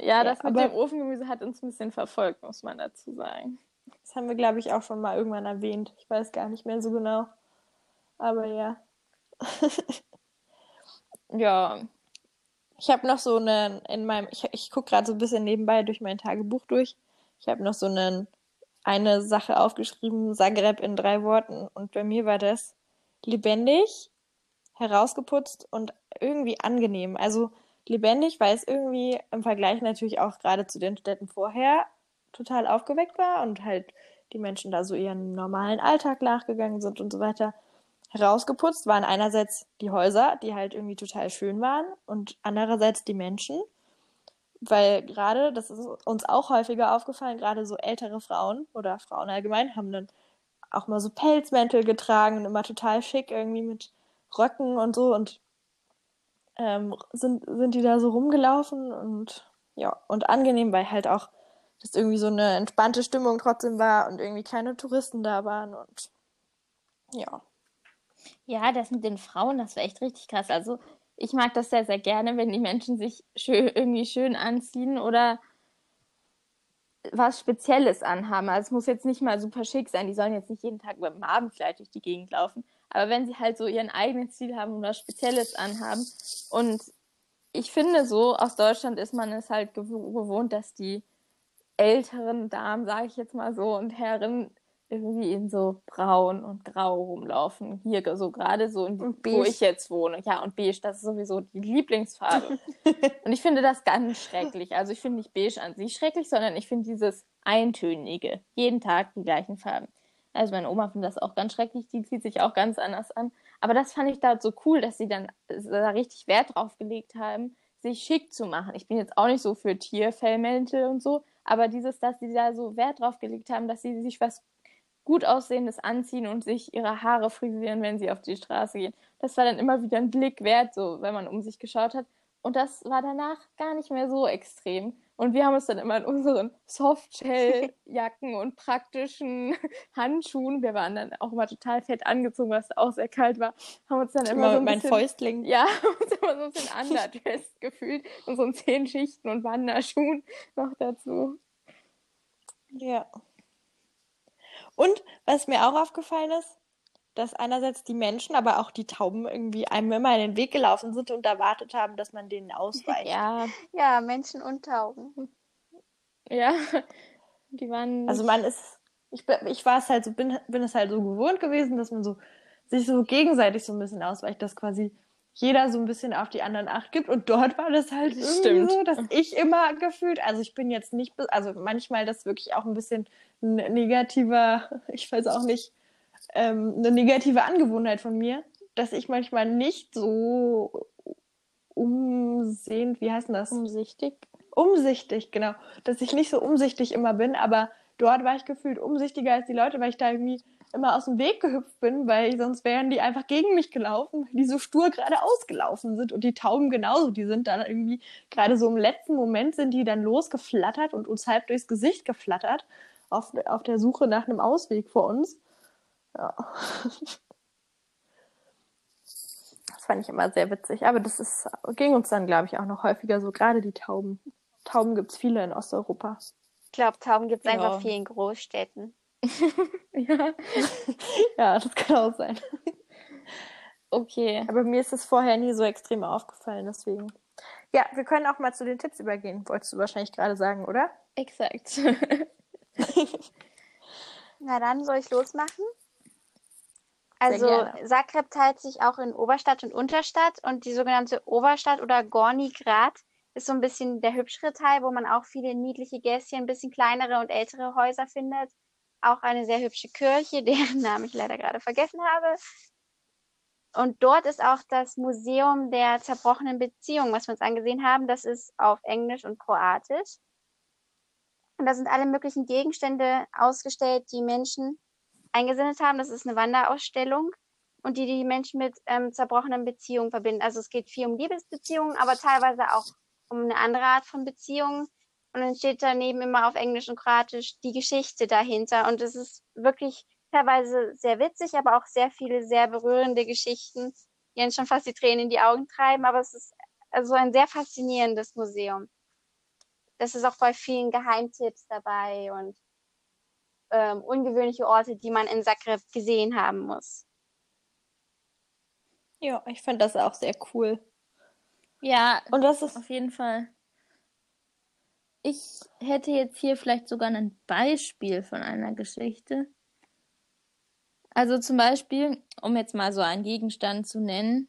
Ja, das ja, mit dem Ofengemüse hat uns ein bisschen verfolgt, muss man dazu sagen. Das haben wir, glaube ich, auch schon mal irgendwann erwähnt. Ich weiß gar nicht mehr so genau. Aber ja. ja. Ich habe noch so einen, in meinem, ich, ich gucke gerade so ein bisschen nebenbei durch mein Tagebuch durch. Ich habe noch so einen, eine Sache aufgeschrieben, Zagreb in drei Worten. Und bei mir war das lebendig, herausgeputzt und irgendwie angenehm. Also lebendig, weil es irgendwie im Vergleich natürlich auch gerade zu den Städten vorher total aufgeweckt war und halt die Menschen da so ihren normalen Alltag nachgegangen sind und so weiter. Herausgeputzt waren einerseits die Häuser, die halt irgendwie total schön waren und andererseits die Menschen, weil gerade, das ist uns auch häufiger aufgefallen, gerade so ältere Frauen oder Frauen allgemein haben dann auch mal so Pelzmäntel getragen und immer total schick irgendwie mit Röcken und so und ähm, sind, sind die da so rumgelaufen und ja, und angenehm, weil halt auch das irgendwie so eine entspannte Stimmung trotzdem war und irgendwie keine Touristen da waren und ja. Ja, das mit den Frauen, das war echt richtig krass. Also ich mag das sehr, sehr gerne, wenn die Menschen sich schön, irgendwie schön anziehen oder was Spezielles anhaben. Also es muss jetzt nicht mal super schick sein. Die sollen jetzt nicht jeden Tag beim Abendkleid durch die Gegend laufen. Aber wenn sie halt so ihren eigenen Stil haben oder Spezielles anhaben. Und ich finde so, aus Deutschland ist man es halt gewohnt, dass die älteren Damen, sage ich jetzt mal so, und Herren irgendwie in so braun und grau rumlaufen. Hier so gerade so, in die, wo ich jetzt wohne. Ja, und beige, das ist sowieso die Lieblingsfarbe. und ich finde das ganz schrecklich. Also ich finde nicht beige an sich schrecklich, sondern ich finde dieses eintönige. Jeden Tag die gleichen Farben. Also meine Oma findet das auch ganz schrecklich, die zieht sich auch ganz anders an. Aber das fand ich da so cool, dass sie dann da richtig Wert drauf gelegt haben, sich schick zu machen. Ich bin jetzt auch nicht so für Tierfellmäntel und so, aber dieses, dass sie da so Wert drauf gelegt haben, dass sie sich was gut aussehendes anziehen und sich ihre Haare frisieren, wenn sie auf die Straße gehen. Das war dann immer wieder ein Blick wert, so wenn man um sich geschaut hat. Und das war danach gar nicht mehr so extrem. Und wir haben uns dann immer in unseren Softshell-Jacken und praktischen Handschuhen, wir waren dann auch immer total fett angezogen, weil es auch sehr kalt war, haben uns dann immer, immer so ein mein bisschen, Fäustling. Ja, uns immer so ein bisschen underdressed gefühlt und so ein zehn Schichten und Wanderschuhen noch dazu. Ja. Und was mir auch aufgefallen ist, dass einerseits die Menschen, aber auch die Tauben irgendwie einem immer in den Weg gelaufen sind und erwartet haben, dass man denen ausweicht. Ja, ja, Menschen und Tauben. Ja, die waren. Also man ist, ich, ich war es halt so, bin, bin es halt so gewohnt gewesen, dass man so sich so gegenseitig so ein bisschen ausweicht, dass quasi jeder so ein bisschen auf die anderen Acht gibt. Und dort war das halt irgendwie Stimmt. so, dass ich immer gefühlt, also ich bin jetzt nicht, also manchmal das wirklich auch ein bisschen ein negativer, ich weiß auch nicht, ähm, eine negative Angewohnheit von mir, dass ich manchmal nicht so umsehend, wie heißt denn das? Umsichtig. Umsichtig, genau. Dass ich nicht so umsichtig immer bin, aber dort war ich gefühlt umsichtiger als die Leute, weil ich da irgendwie immer aus dem Weg gehüpft bin, weil sonst wären die einfach gegen mich gelaufen, weil die so stur gerade ausgelaufen sind. Und die Tauben genauso, die sind dann irgendwie, gerade so im letzten Moment sind die dann losgeflattert und uns halb durchs Gesicht geflattert, auf, auf der Suche nach einem Ausweg vor uns. Ja. Das fand ich immer sehr witzig. Aber das ist, ging uns dann, glaube ich, auch noch häufiger so. Gerade die Tauben. Tauben gibt es viele in Osteuropa. Ich glaube, Tauben gibt es ja. einfach viel in Großstädten. ja. ja, das kann auch sein. Okay. Aber mir ist es vorher nie so extrem aufgefallen, deswegen. Ja, wir können auch mal zu den Tipps übergehen, wolltest du wahrscheinlich gerade sagen, oder? Exakt. Na dann soll ich losmachen. Also. Zagreb teilt sich auch in Oberstadt und Unterstadt und die sogenannte Oberstadt oder Gorni Grad ist so ein bisschen der hübschere Teil, wo man auch viele niedliche Gässchen, ein bisschen kleinere und ältere Häuser findet. Auch eine sehr hübsche Kirche, deren Namen ich leider gerade vergessen habe. Und dort ist auch das Museum der zerbrochenen Beziehungen, was wir uns angesehen haben. Das ist auf Englisch und Kroatisch. Und da sind alle möglichen Gegenstände ausgestellt, die Menschen eingesendet haben. Das ist eine Wanderausstellung und die die Menschen mit ähm, zerbrochenen Beziehungen verbinden. Also es geht viel um Liebesbeziehungen, aber teilweise auch um eine andere Art von Beziehungen. Und dann steht daneben immer auf Englisch und Kroatisch die Geschichte dahinter. Und es ist wirklich teilweise sehr witzig, aber auch sehr viele sehr berührende Geschichten, die einen schon fast die Tränen in die Augen treiben. Aber es ist also ein sehr faszinierendes Museum. Das ist auch bei vielen Geheimtipps dabei und ähm, ungewöhnliche Orte, die man in Zagreb gesehen haben muss. Ja, ich fand das auch sehr cool. Ja, Und das ist, auf jeden Fall. Ich hätte jetzt hier vielleicht sogar ein Beispiel von einer Geschichte. Also zum Beispiel, um jetzt mal so einen Gegenstand zu nennen,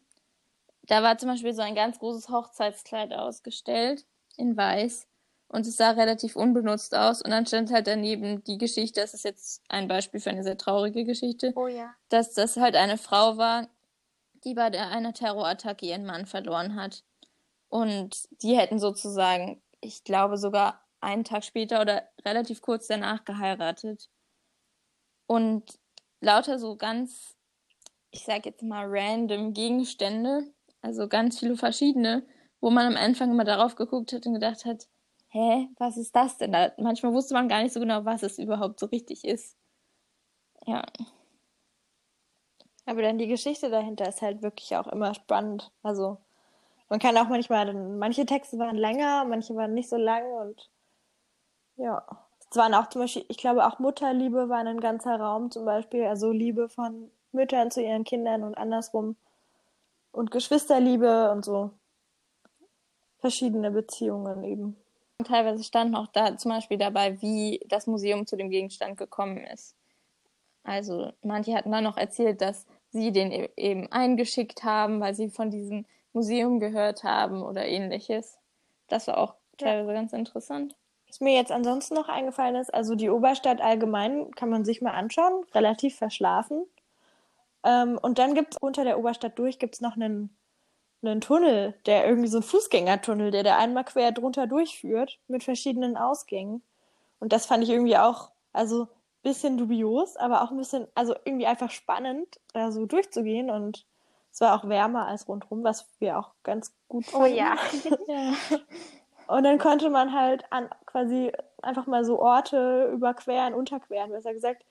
da war zum Beispiel so ein ganz großes Hochzeitskleid ausgestellt in Weiß und es sah relativ unbenutzt aus und dann stand halt daneben die Geschichte, das ist jetzt ein Beispiel für eine sehr traurige Geschichte, Oh ja. dass das halt eine Frau war, die bei einer Terrorattacke ihren Mann verloren hat. Und die hätten sozusagen, ich glaube sogar einen Tag später oder relativ kurz danach geheiratet. Und lauter so ganz, ich sag jetzt mal random Gegenstände, also ganz viele verschiedene, wo man am Anfang immer darauf geguckt hat und gedacht hat, hä, was ist das denn da? Manchmal wusste man gar nicht so genau, was es überhaupt so richtig ist. Ja. aber dann die Geschichte dahinter ist halt wirklich auch immer spannend. Also, man kann auch manchmal, manche Texte waren länger, manche waren nicht so lang und ja. Es waren auch zum Beispiel, ich glaube auch Mutterliebe war ein ganzer Raum zum Beispiel, also Liebe von Müttern zu ihren Kindern und andersrum. Und Geschwisterliebe und so. Verschiedene Beziehungen eben. Teilweise stand noch da zum Beispiel dabei, wie das Museum zu dem Gegenstand gekommen ist. Also manche hatten dann noch erzählt, dass sie den e- eben eingeschickt haben, weil sie von diesem Museum gehört haben oder ähnliches. Das war auch teilweise ganz interessant. Was mir jetzt ansonsten noch eingefallen ist, also die Oberstadt allgemein kann man sich mal anschauen, relativ verschlafen. Ähm, und dann gibt's unter der Oberstadt durch gibt's noch einen, einen Tunnel, der irgendwie so ein Fußgängertunnel, der da einmal quer drunter durchführt mit verschiedenen Ausgängen. Und das fand ich irgendwie auch, also bisschen dubios, aber auch ein bisschen, also irgendwie einfach spannend, da so durchzugehen und es war auch wärmer als rundrum, was wir auch ganz gut Oh fanden. ja. Ja. Und dann konnte man halt an quasi einfach mal so Orte überqueren, unterqueren, besser gesagt,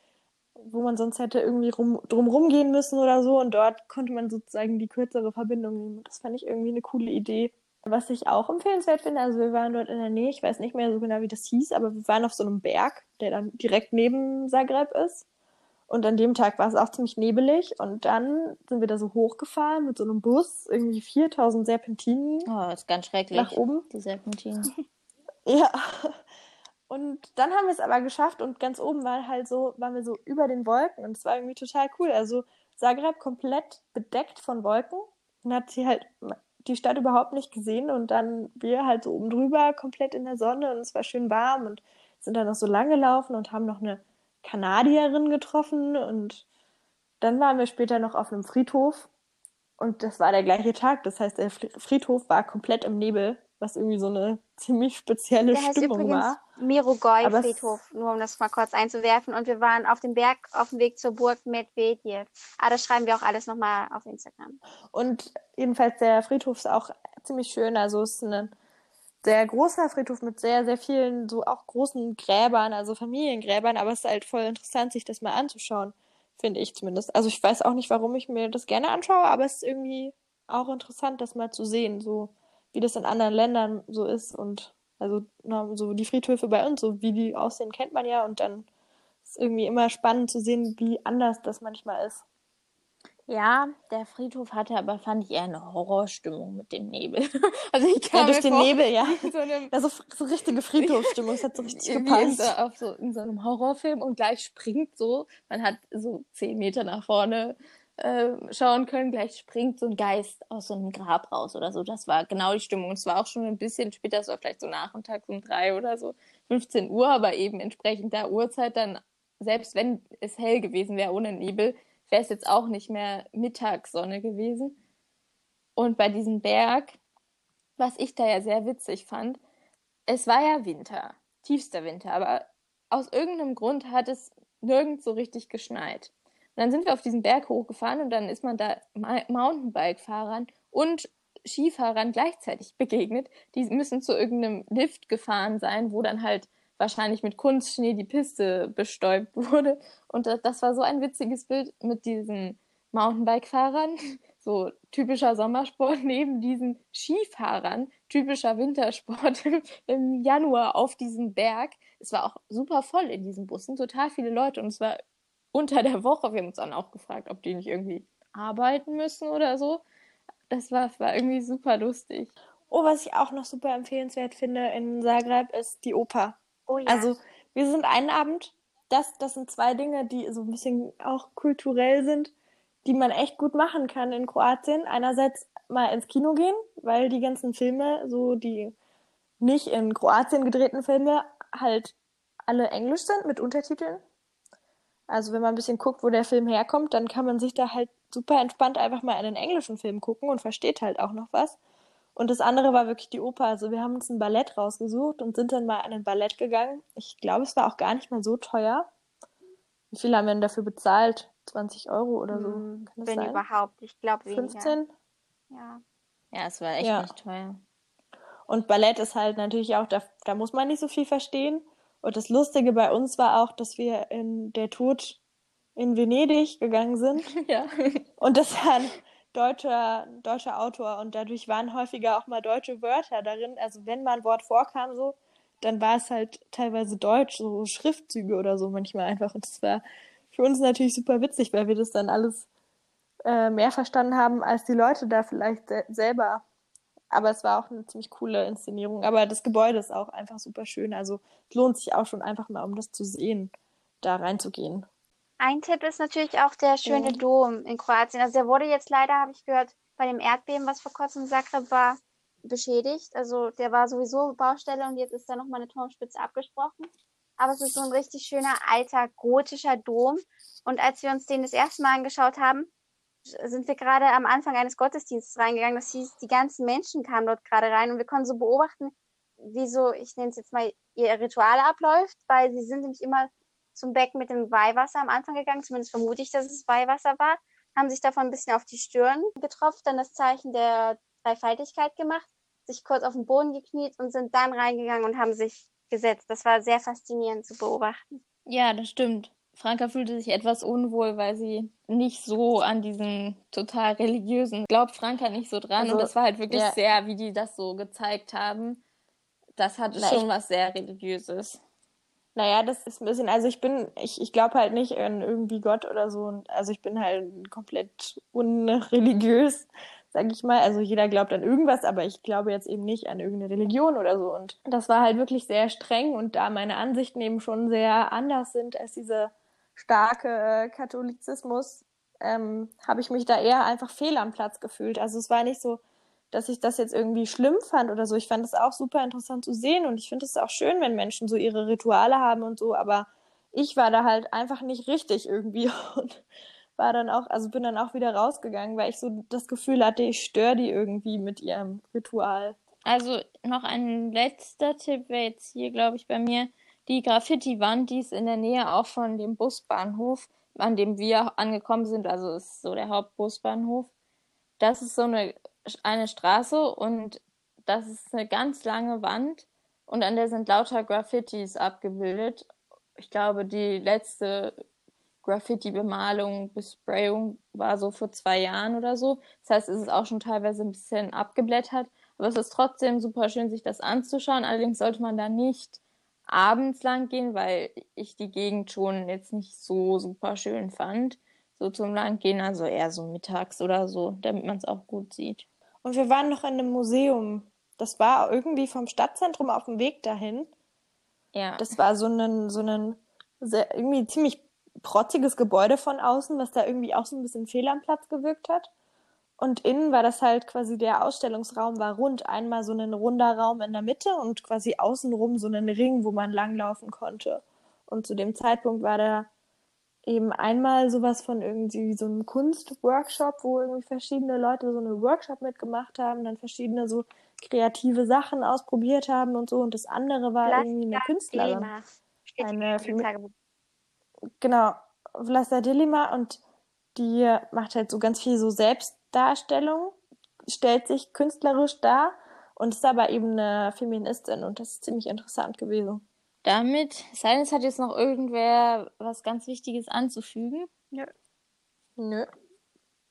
wo man sonst hätte irgendwie rum, drum rumgehen müssen oder so. Und dort konnte man sozusagen die kürzere Verbindung nehmen. Das fand ich irgendwie eine coole Idee. Was ich auch empfehlenswert finde, also wir waren dort in der Nähe, ich weiß nicht mehr so genau, wie das hieß, aber wir waren auf so einem Berg, der dann direkt neben Zagreb ist. Und an dem Tag war es auch ziemlich nebelig und dann sind wir da so hochgefahren mit so einem Bus, irgendwie 4000 Serpentinen Oh, das ist ganz schrecklich. nach oben. Die Serpentinen. Ja. Und dann haben wir es aber geschafft und ganz oben war halt so, waren wir so über den Wolken und es war irgendwie total cool. Also Zagreb komplett bedeckt von Wolken und hat sie halt die Stadt überhaupt nicht gesehen und dann wir halt so oben drüber komplett in der Sonne und es war schön warm und sind dann noch so lang gelaufen und haben noch eine Kanadierin getroffen und dann waren wir später noch auf einem Friedhof und das war der gleiche Tag. Das heißt, der Fri- Friedhof war komplett im Nebel, was irgendwie so eine ziemlich spezielle Der Stimmung übrigens war. Mirogoj Aber es- Friedhof, nur um das mal kurz einzuwerfen. Und wir waren auf dem Berg auf dem Weg zur Burg Medvedev. Ah, das schreiben wir auch alles nochmal auf Instagram. Und jedenfalls der Friedhof ist auch ziemlich schön. Also es ist ein sehr großer Friedhof mit sehr, sehr vielen so auch großen Gräbern, also Familiengräbern. Aber es ist halt voll interessant, sich das mal anzuschauen, finde ich zumindest. Also ich weiß auch nicht, warum ich mir das gerne anschaue, aber es ist irgendwie auch interessant, das mal zu sehen, so wie das in anderen Ländern so ist und also na, so die Friedhöfe bei uns, so wie die aussehen, kennt man ja und dann ist irgendwie immer spannend zu sehen, wie anders das manchmal ist. Ja, der Friedhof hatte aber, fand ich, eher eine Horrorstimmung mit dem Nebel. Also ich Ja, kam durch den vor, Nebel, ja. so einem, Ja, so, so richtige Friedhofsstimmung. Es hat so richtig wie in gepasst. so, auf so, in so einem Horrorfilm und gleich springt so, man hat so zehn Meter nach vorne äh, schauen können, gleich springt so ein Geist aus so einem Grab raus oder so. Das war genau die Stimmung. Es war auch schon ein bisschen später, es war vielleicht so Nachmittags um drei oder so, 15 Uhr, aber eben entsprechend der Uhrzeit dann, selbst wenn es hell gewesen wäre ohne Nebel, wäre es jetzt auch nicht mehr Mittagssonne gewesen. Und bei diesem Berg, was ich da ja sehr witzig fand, es war ja Winter, tiefster Winter, aber aus irgendeinem Grund hat es nirgends so richtig geschneit. Und dann sind wir auf diesen Berg hochgefahren und dann ist man da Mountainbike-Fahrern und Skifahrern gleichzeitig begegnet. Die müssen zu irgendeinem Lift gefahren sein, wo dann halt wahrscheinlich mit Kunstschnee die Piste bestäubt wurde. Und das, das war so ein witziges Bild mit diesen Mountainbike-Fahrern, so typischer Sommersport, neben diesen Skifahrern, typischer Wintersport im Januar auf diesem Berg. Es war auch super voll in diesen Bussen, total viele Leute und es war unter der Woche. Wir haben uns dann auch gefragt, ob die nicht irgendwie arbeiten müssen oder so. Das war, war irgendwie super lustig. Oh, was ich auch noch super empfehlenswert finde in Zagreb ist die Oper. Oh ja. Also, wir sind einen Abend, das, das sind zwei Dinge, die so ein bisschen auch kulturell sind, die man echt gut machen kann in Kroatien. Einerseits mal ins Kino gehen, weil die ganzen Filme, so die nicht in Kroatien gedrehten Filme, halt alle englisch sind mit Untertiteln. Also wenn man ein bisschen guckt, wo der Film herkommt, dann kann man sich da halt super entspannt einfach mal einen englischen Film gucken und versteht halt auch noch was. Und das andere war wirklich die Oper. Also wir haben uns ein Ballett rausgesucht und sind dann mal an ein Ballett gegangen. Ich glaube, es war auch gar nicht mal so teuer. Wie viel haben wir denn dafür bezahlt? 20 Euro oder so? Hm, Kann das wenn sein? überhaupt. Ich glaube weniger. 15? Ja. Ja, es war echt Ja. nicht teuer. Und Ballett ist halt natürlich auch, da, da muss man nicht so viel verstehen. Und das Lustige bei uns war auch, dass wir in der Tod in Venedig gegangen sind. Ja. Und das war ein deutscher, deutscher Autor und dadurch waren häufiger auch mal deutsche Wörter darin. Also wenn mal ein Wort vorkam so, dann war es halt teilweise deutsch, so Schriftzüge oder so manchmal einfach. Und das war für uns natürlich super witzig, weil wir das dann alles äh, mehr verstanden haben als die Leute da vielleicht se selber. Aber es war auch eine ziemlich coole Inszenierung. Aber das Gebäude ist auch einfach super schön. Also es lohnt sich auch schon einfach mal, um das zu sehen, da reinzugehen. Ein Tipp ist natürlich auch der schöne Ja. Dom in Kroatien. Also der wurde jetzt leider, habe ich gehört, bei dem Erdbeben, was vor kurzem in Zagreb war, beschädigt. Also der war sowieso Baustelle und jetzt ist da nochmal eine Turmspitze abgesprochen. Aber es ist so ein richtig schöner alter gotischer Dom. Und als wir uns den das erste Mal angeschaut haben, sind wir gerade am Anfang eines Gottesdienstes reingegangen. Das hieß, die ganzen Menschen kamen dort gerade rein und wir konnten so beobachten, wie so, ich nenne es jetzt mal, ihr Ritual abläuft, weil sie sind nämlich immer zum Becken mit dem Weihwasser am Anfang gegangen, zumindest vermute ich, dass es Weihwasser war, haben sich davon ein bisschen auf die Stirn getropft, dann das Zeichen der Dreifaltigkeit gemacht, sich kurz auf den Boden gekniet und sind dann reingegangen und haben sich gesetzt. Das war sehr faszinierend zu beobachten. Ja, das stimmt. Franka fühlte sich etwas unwohl, weil sie nicht so an diesen total religiösen, glaubt Franka nicht so dran. Also, und das war halt wirklich ja. sehr, wie die das so gezeigt haben. Das hatte Na, schon ich- was sehr religiöses. Naja, das ist ein bisschen, also ich bin, ich, ich glaube halt nicht an irgendwie Gott oder so. Also ich bin halt komplett unreligiös, sag ich mal. Also jeder glaubt an irgendwas, aber ich glaube jetzt eben nicht an irgendeine Religion oder so. Und das war halt wirklich sehr streng und da meine Ansichten eben schon sehr anders sind als diese starke äh, Katholizismus, ähm, habe ich mich da eher einfach fehl am Platz gefühlt. Also es war nicht so, dass ich das jetzt irgendwie schlimm fand oder so. Ich fand es auch super interessant zu sehen und ich finde es auch schön, wenn Menschen so ihre Rituale haben und so, aber ich war da halt einfach nicht richtig irgendwie und war dann auch, also bin dann auch wieder rausgegangen, weil ich so das Gefühl hatte, ich störe die irgendwie mit ihrem Ritual. Also noch ein letzter Tipp wäre jetzt hier, glaube ich, bei mir die Graffiti-Wand, die ist in der Nähe auch von dem Busbahnhof, an dem wir angekommen sind. Also ist so der Hauptbusbahnhof. Das ist so eine, eine Straße und das ist eine ganz lange Wand und an der sind lauter Graffitis abgebildet. Ich glaube, die letzte Graffiti-Bemalung, Besprayung war so vor zwei Jahren oder so. Das heißt, es ist auch schon teilweise ein bisschen abgeblättert. Aber es ist trotzdem super schön, sich das anzuschauen. Allerdings sollte man da nicht abends lang gehen, weil ich die Gegend schon jetzt nicht so super schön fand. so zum Land gehen, also eher so mittags oder so, damit man es auch gut sieht. Und wir waren noch in einem Museum. Das war irgendwie vom Stadtzentrum auf dem Weg dahin. Ja. Das war so ein, so ein sehr, irgendwie ziemlich protziges Gebäude von außen, was da irgendwie auch so ein bisschen fehl am Platz gewirkt hat. Und innen war das halt quasi der Ausstellungsraum war rund. Einmal so ein runder Raum in der Mitte und quasi außenrum so ein Ring, wo man langlaufen konnte. Und zu dem Zeitpunkt war da eben einmal sowas von irgendwie so einem Kunstworkshop, wo irgendwie verschiedene Leute so eine Workshop mitgemacht haben, dann verschiedene so kreative Sachen ausprobiert haben und so. Und das andere war Vlasta irgendwie eine Künstlerin. Steht Eine. Genau, Vlasta Dilima und die macht halt so ganz viel so Selbstdarstellung, stellt sich künstlerisch dar und ist aber eben eine Feministin und das ist ziemlich interessant gewesen. Damit, Silence hat jetzt noch irgendwer was ganz Wichtiges anzufügen. Nö.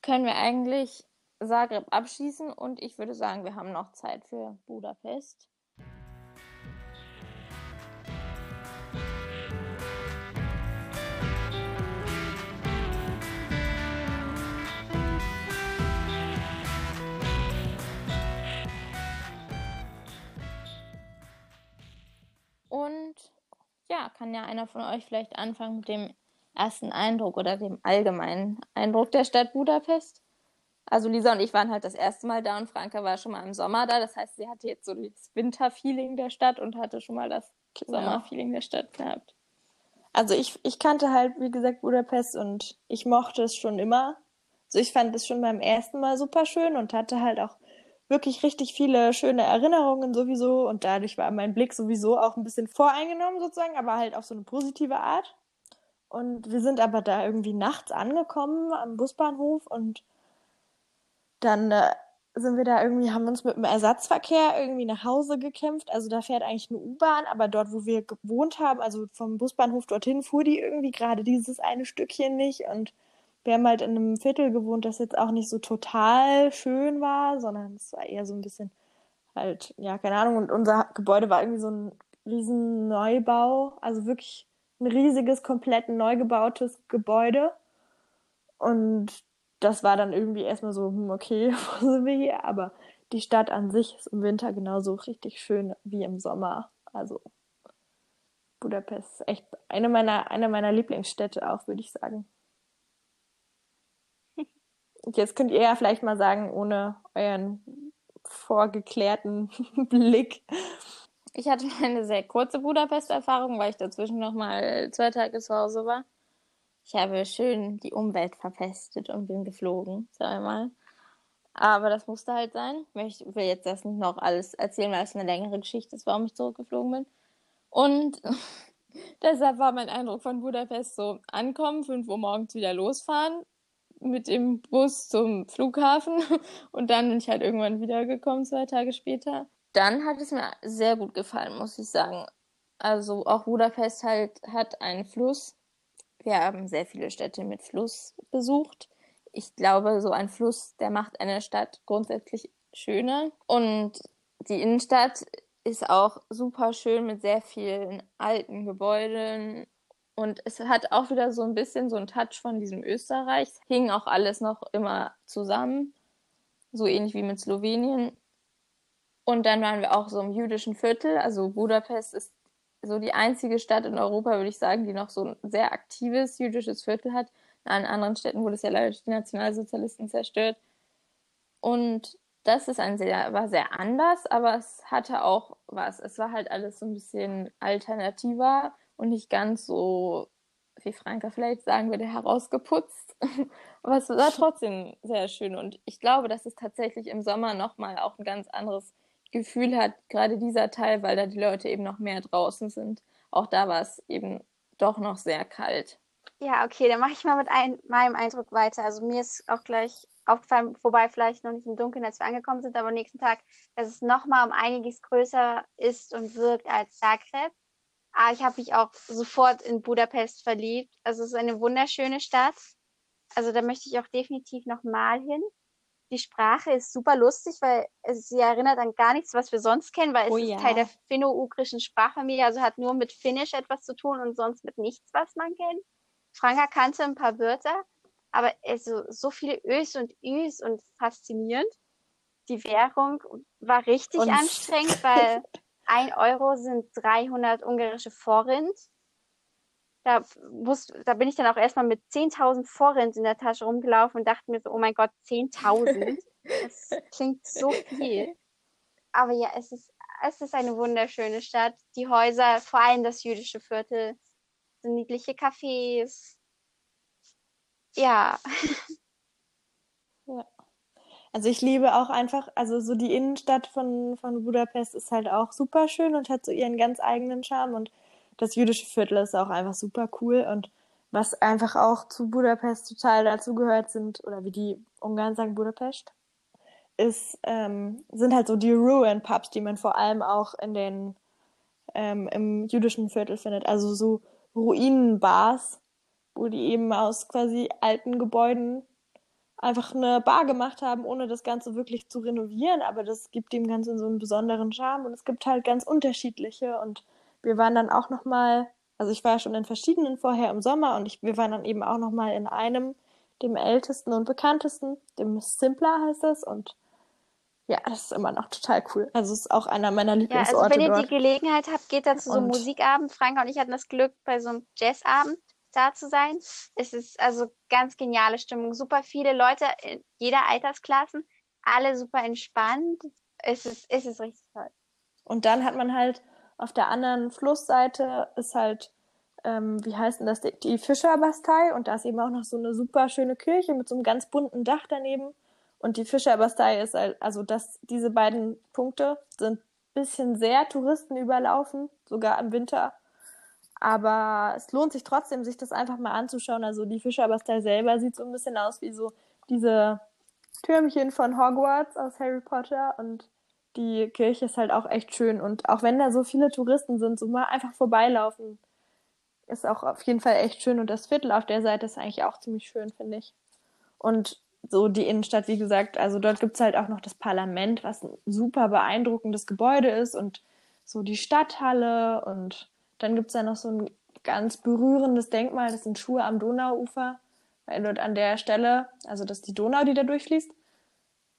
Können wir eigentlich Zagreb abschließen und ich würde sagen, wir haben noch Zeit für Budapest. Und ja, kann ja einer von euch vielleicht anfangen mit dem ersten Eindruck oder dem allgemeinen Eindruck der Stadt Budapest? Also Lisa und ich waren halt das erste Mal da und Franka war schon mal im Sommer da. Das heißt, sie hatte jetzt so das Winterfeeling der Stadt und hatte schon mal das Genau. Sommerfeeling der Stadt gehabt. Also ich, ich kannte halt, wie gesagt, Budapest und ich mochte es schon immer. Also ich fand es schon beim ersten Mal super schön und hatte halt auch wirklich richtig viele schöne Erinnerungen sowieso und dadurch war mein Blick sowieso auch ein bisschen voreingenommen sozusagen, aber halt auf so eine positive Art. Und wir sind aber da irgendwie nachts angekommen am Busbahnhof und dann äh, sind wir da irgendwie, haben uns mit dem Ersatzverkehr irgendwie nach Hause gekämpft. Also da fährt eigentlich eine U-Bahn, aber dort, wo wir gewohnt haben, also vom Busbahnhof dorthin, fuhr die irgendwie gerade dieses eine Stückchen nicht. Und wir haben halt in einem Viertel gewohnt, das jetzt auch nicht so total schön war, sondern es war eher so ein bisschen halt, ja, keine Ahnung. Und unser Gebäude war irgendwie so ein riesen Neubau, also wirklich ein riesiges, komplett neu gebautes Gebäude. Und das war dann irgendwie erstmal so, hm, okay, wo sind wir hier? Aber die Stadt an sich ist im Winter genauso richtig schön wie im Sommer. Also Budapest ist echt eine meiner, eine meiner Lieblingsstädte auch, würde ich sagen. Jetzt könnt ihr ja vielleicht mal sagen, ohne euren vorgeklärten Blick. Ich hatte eine sehr kurze Budapest-Erfahrung, weil ich dazwischen noch mal zwei Tage zu Hause war. Ich habe schön die Umwelt verpestet und bin geflogen, zweimal. Aber das musste halt sein. Ich will jetzt das nicht noch alles erzählen, weil es eine längere Geschichte ist, warum ich zurückgeflogen bin. Und deshalb war mein Eindruck von Budapest so ankommen, 5 Uhr morgens wieder losfahren, mit dem Bus zum Flughafen und dann bin ich halt irgendwann wiedergekommen, zwei Tage später. Dann hat es mir sehr gut gefallen, muss ich sagen. Also auch Budapest halt hat einen Fluss. Wir haben sehr viele Städte mit Fluss besucht. Ich glaube, so ein Fluss, der macht eine Stadt grundsätzlich schöner. Und die Innenstadt ist auch super schön mit sehr vielen alten Gebäuden. Und es hat auch wieder so ein bisschen so einen Touch von diesem Österreich. Hing auch alles noch immer zusammen. So ähnlich wie mit Slowenien. Und dann waren wir auch so im jüdischen Viertel. Also Budapest ist so die einzige Stadt in Europa, würde ich sagen, die noch so ein sehr aktives jüdisches Viertel hat. In allen anderen Städten wurde es ja leider durch die Nationalsozialisten zerstört. Und das ist ein sehr, war sehr anders, aber es hatte auch was. Es war halt alles so ein bisschen alternativer und nicht ganz so, wie Franka vielleicht sagen würde, herausgeputzt. aber es war trotzdem sehr schön und ich glaube, dass es tatsächlich im Sommer nochmal auch ein ganz anderes Gefühl hat, gerade dieser Teil, weil da die Leute eben noch mehr draußen sind. Auch da war es eben doch noch sehr kalt. Ja, okay, dann mache ich mal mit ein, meinem Eindruck weiter. Also mir ist auch gleich aufgefallen, wobei vielleicht noch nicht im Dunkeln, als wir angekommen sind, aber am nächsten Tag, dass es nochmal um einiges größer ist und wirkt als Zagreb. Aber ich habe mich auch sofort in Budapest verliebt. Also es ist eine wunderschöne Stadt. Also da möchte ich auch definitiv nochmal hin. Die Sprache ist super lustig, weil sie erinnert an gar nichts, was wir sonst kennen, weil es Oh ist ja. Teil der finno-ugrischen Sprachfamilie, also hat nur mit Finnisch etwas zu tun und sonst mit nichts, was man kennt. Franka kannte ein paar Wörter, aber also so viele Ös und Üs und faszinierend. Die Währung war richtig und anstrengend, weil ein Euro sind 300 ungarische Forint. Da, muss, da bin ich dann auch erstmal mit 10.000 Forint in der Tasche rumgelaufen und dachte mir so, oh mein Gott, 10.000. Das klingt so viel. Aber ja, es ist, es ist eine wunderschöne Stadt. Die Häuser, vor allem das jüdische Viertel, sind niedliche Cafés. Ja. Ja. Also ich liebe auch einfach, also so die Innenstadt von, von Budapest ist halt auch super schön und hat so ihren ganz eigenen Charme und das jüdische Viertel ist auch einfach super cool und was einfach auch zu Budapest total dazugehört sind, oder wie die Ungarn sagen Budapest, ist, ähm, sind halt so die Ruin-Pubs, die man vor allem auch in den, ähm, im jüdischen Viertel findet. Also so Ruinenbars, wo die eben aus quasi alten Gebäuden einfach eine Bar gemacht haben, ohne das Ganze wirklich zu renovieren, aber das gibt dem Ganzen so einen besonderen Charme und es gibt halt ganz unterschiedliche und wir waren dann auch noch mal, also ich war ja schon in verschiedenen vorher im Sommer und ich, wir waren dann eben auch noch mal in einem, dem ältesten und bekanntesten, dem Simpler heißt es und ja, das ist immer noch total cool. Also es ist auch einer meiner Lieblingsorte Ja, also wenn ihr dort. die Gelegenheit habt, geht da zu so einem Musikabend. Franka und ich hatten das Glück, bei so einem Jazzabend da zu sein. Es ist also ganz geniale Stimmung. Super viele Leute in jeder Altersklassen, alle super entspannt. Es ist, es ist richtig toll. Und dann hat man halt auf der anderen Flussseite ist halt, ähm, wie heißt denn das, die Fischerbastei und da ist eben auch noch so eine super schöne Kirche mit so einem ganz bunten Dach daneben. Und die Fischerbastei ist halt, also das, diese beiden Punkte sind bisschen sehr Touristen überlaufen, sogar im Winter. Aber es lohnt sich trotzdem, sich das einfach mal anzuschauen. Also die Fischerbastei selber sieht so ein bisschen aus wie so diese Türmchen von Hogwarts aus Harry Potter und die Kirche ist halt auch echt schön. Und auch wenn da so viele Touristen sind, so mal einfach vorbeilaufen, ist auch auf jeden Fall echt schön. Und das Viertel auf der Seite ist eigentlich auch ziemlich schön, finde ich. Und so die Innenstadt, wie gesagt, also dort gibt's halt auch noch das Parlament, was ein super beeindruckendes Gebäude ist und so die Stadthalle und dann gibt's da noch so ein ganz berührendes Denkmal, das sind Schuhe am Donauufer, weil dort an der Stelle, also das ist die Donau, die da durchfließt,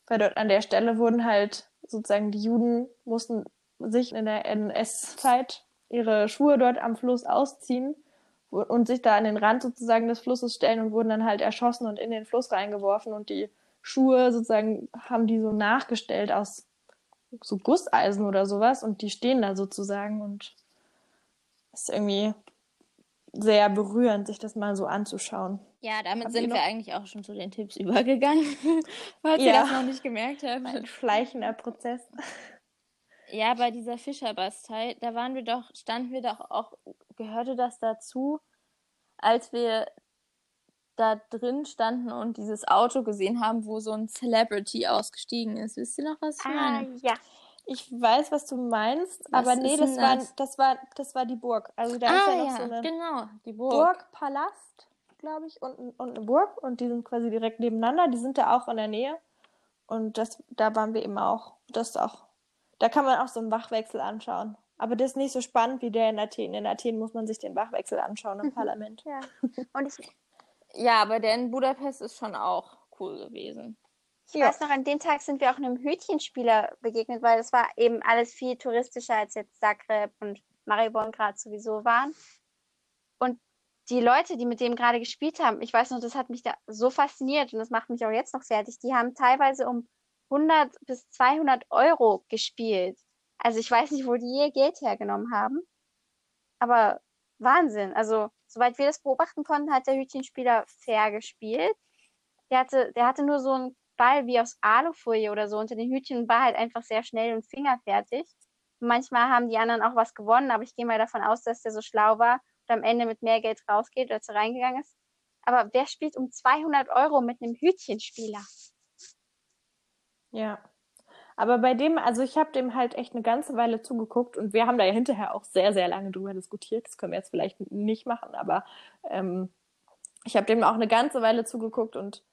weil dort an der Stelle wurden halt sozusagen die Juden mussten sich in der NS-Zeit ihre Schuhe dort am Fluss ausziehen und sich da an den Rand sozusagen des Flusses stellen und wurden dann halt erschossen und in den Fluss reingeworfen und die Schuhe sozusagen haben die so nachgestellt aus so Gusseisen oder sowas und die stehen da sozusagen und ist irgendwie sehr berührend, sich das mal so anzuschauen. Ja, damit Habt sind wir eigentlich auch schon zu den Tipps übergegangen, falls ja. ihr das noch nicht gemerkt habt. Ein schleichender Prozess. Ja, bei dieser Fischerbastei, da waren wir doch, standen wir doch auch, gehörte das dazu, als wir da drin standen und dieses Auto gesehen haben, wo so ein Celebrity ausgestiegen ist. Wisst ihr noch, was ich ah, meine? Ja. Ich weiß, was du meinst, was aber nee, das war, das war, das war die Burg. Also da ah, ist ja noch ja, so eine genau, die Burg. Burgpalast, glaube ich, und, und eine Burg und die sind quasi direkt nebeneinander. Die sind da auch in der Nähe und das, da waren wir eben auch. Das auch da kann man auch so einen Wachwechsel anschauen. Aber das ist nicht so spannend wie der in Athen. In Athen muss man sich den Wachwechsel anschauen im Parlament. Ja. Und ich, ja, aber der in Budapest ist schon auch cool gewesen. Ich ja. weiß noch, an dem Tag sind wir auch einem Hütchenspieler begegnet, weil das war eben alles viel touristischer als jetzt Zagreb und Maribor gerade sowieso waren. Und die Leute, die mit dem gerade gespielt haben, ich weiß noch, das hat mich da so fasziniert und das macht mich auch jetzt noch fertig. Die haben teilweise um 100 bis 200 Euro gespielt. Also ich weiß nicht, wo die ihr Geld hergenommen haben. Aber Wahnsinn. Also, soweit wir das beobachten konnten, hat der Hütchenspieler fair gespielt. Der hatte, der hatte nur so einen Ball wie aus Alufolie oder so unter den Hütchen war halt einfach sehr schnell und fingerfertig. Manchmal haben die anderen auch was gewonnen, aber ich gehe mal davon aus, dass der so schlau war und am Ende mit mehr Geld rausgeht, als er reingegangen ist. Aber wer spielt um 200 Euro mit einem Hütchenspieler? Ja. Aber bei dem, also ich habe dem halt echt eine ganze Weile zugeguckt und wir haben da ja hinterher auch sehr, sehr lange drüber diskutiert. Das können wir jetzt vielleicht nicht machen, aber ähm, ich habe dem auch eine ganze Weile zugeguckt und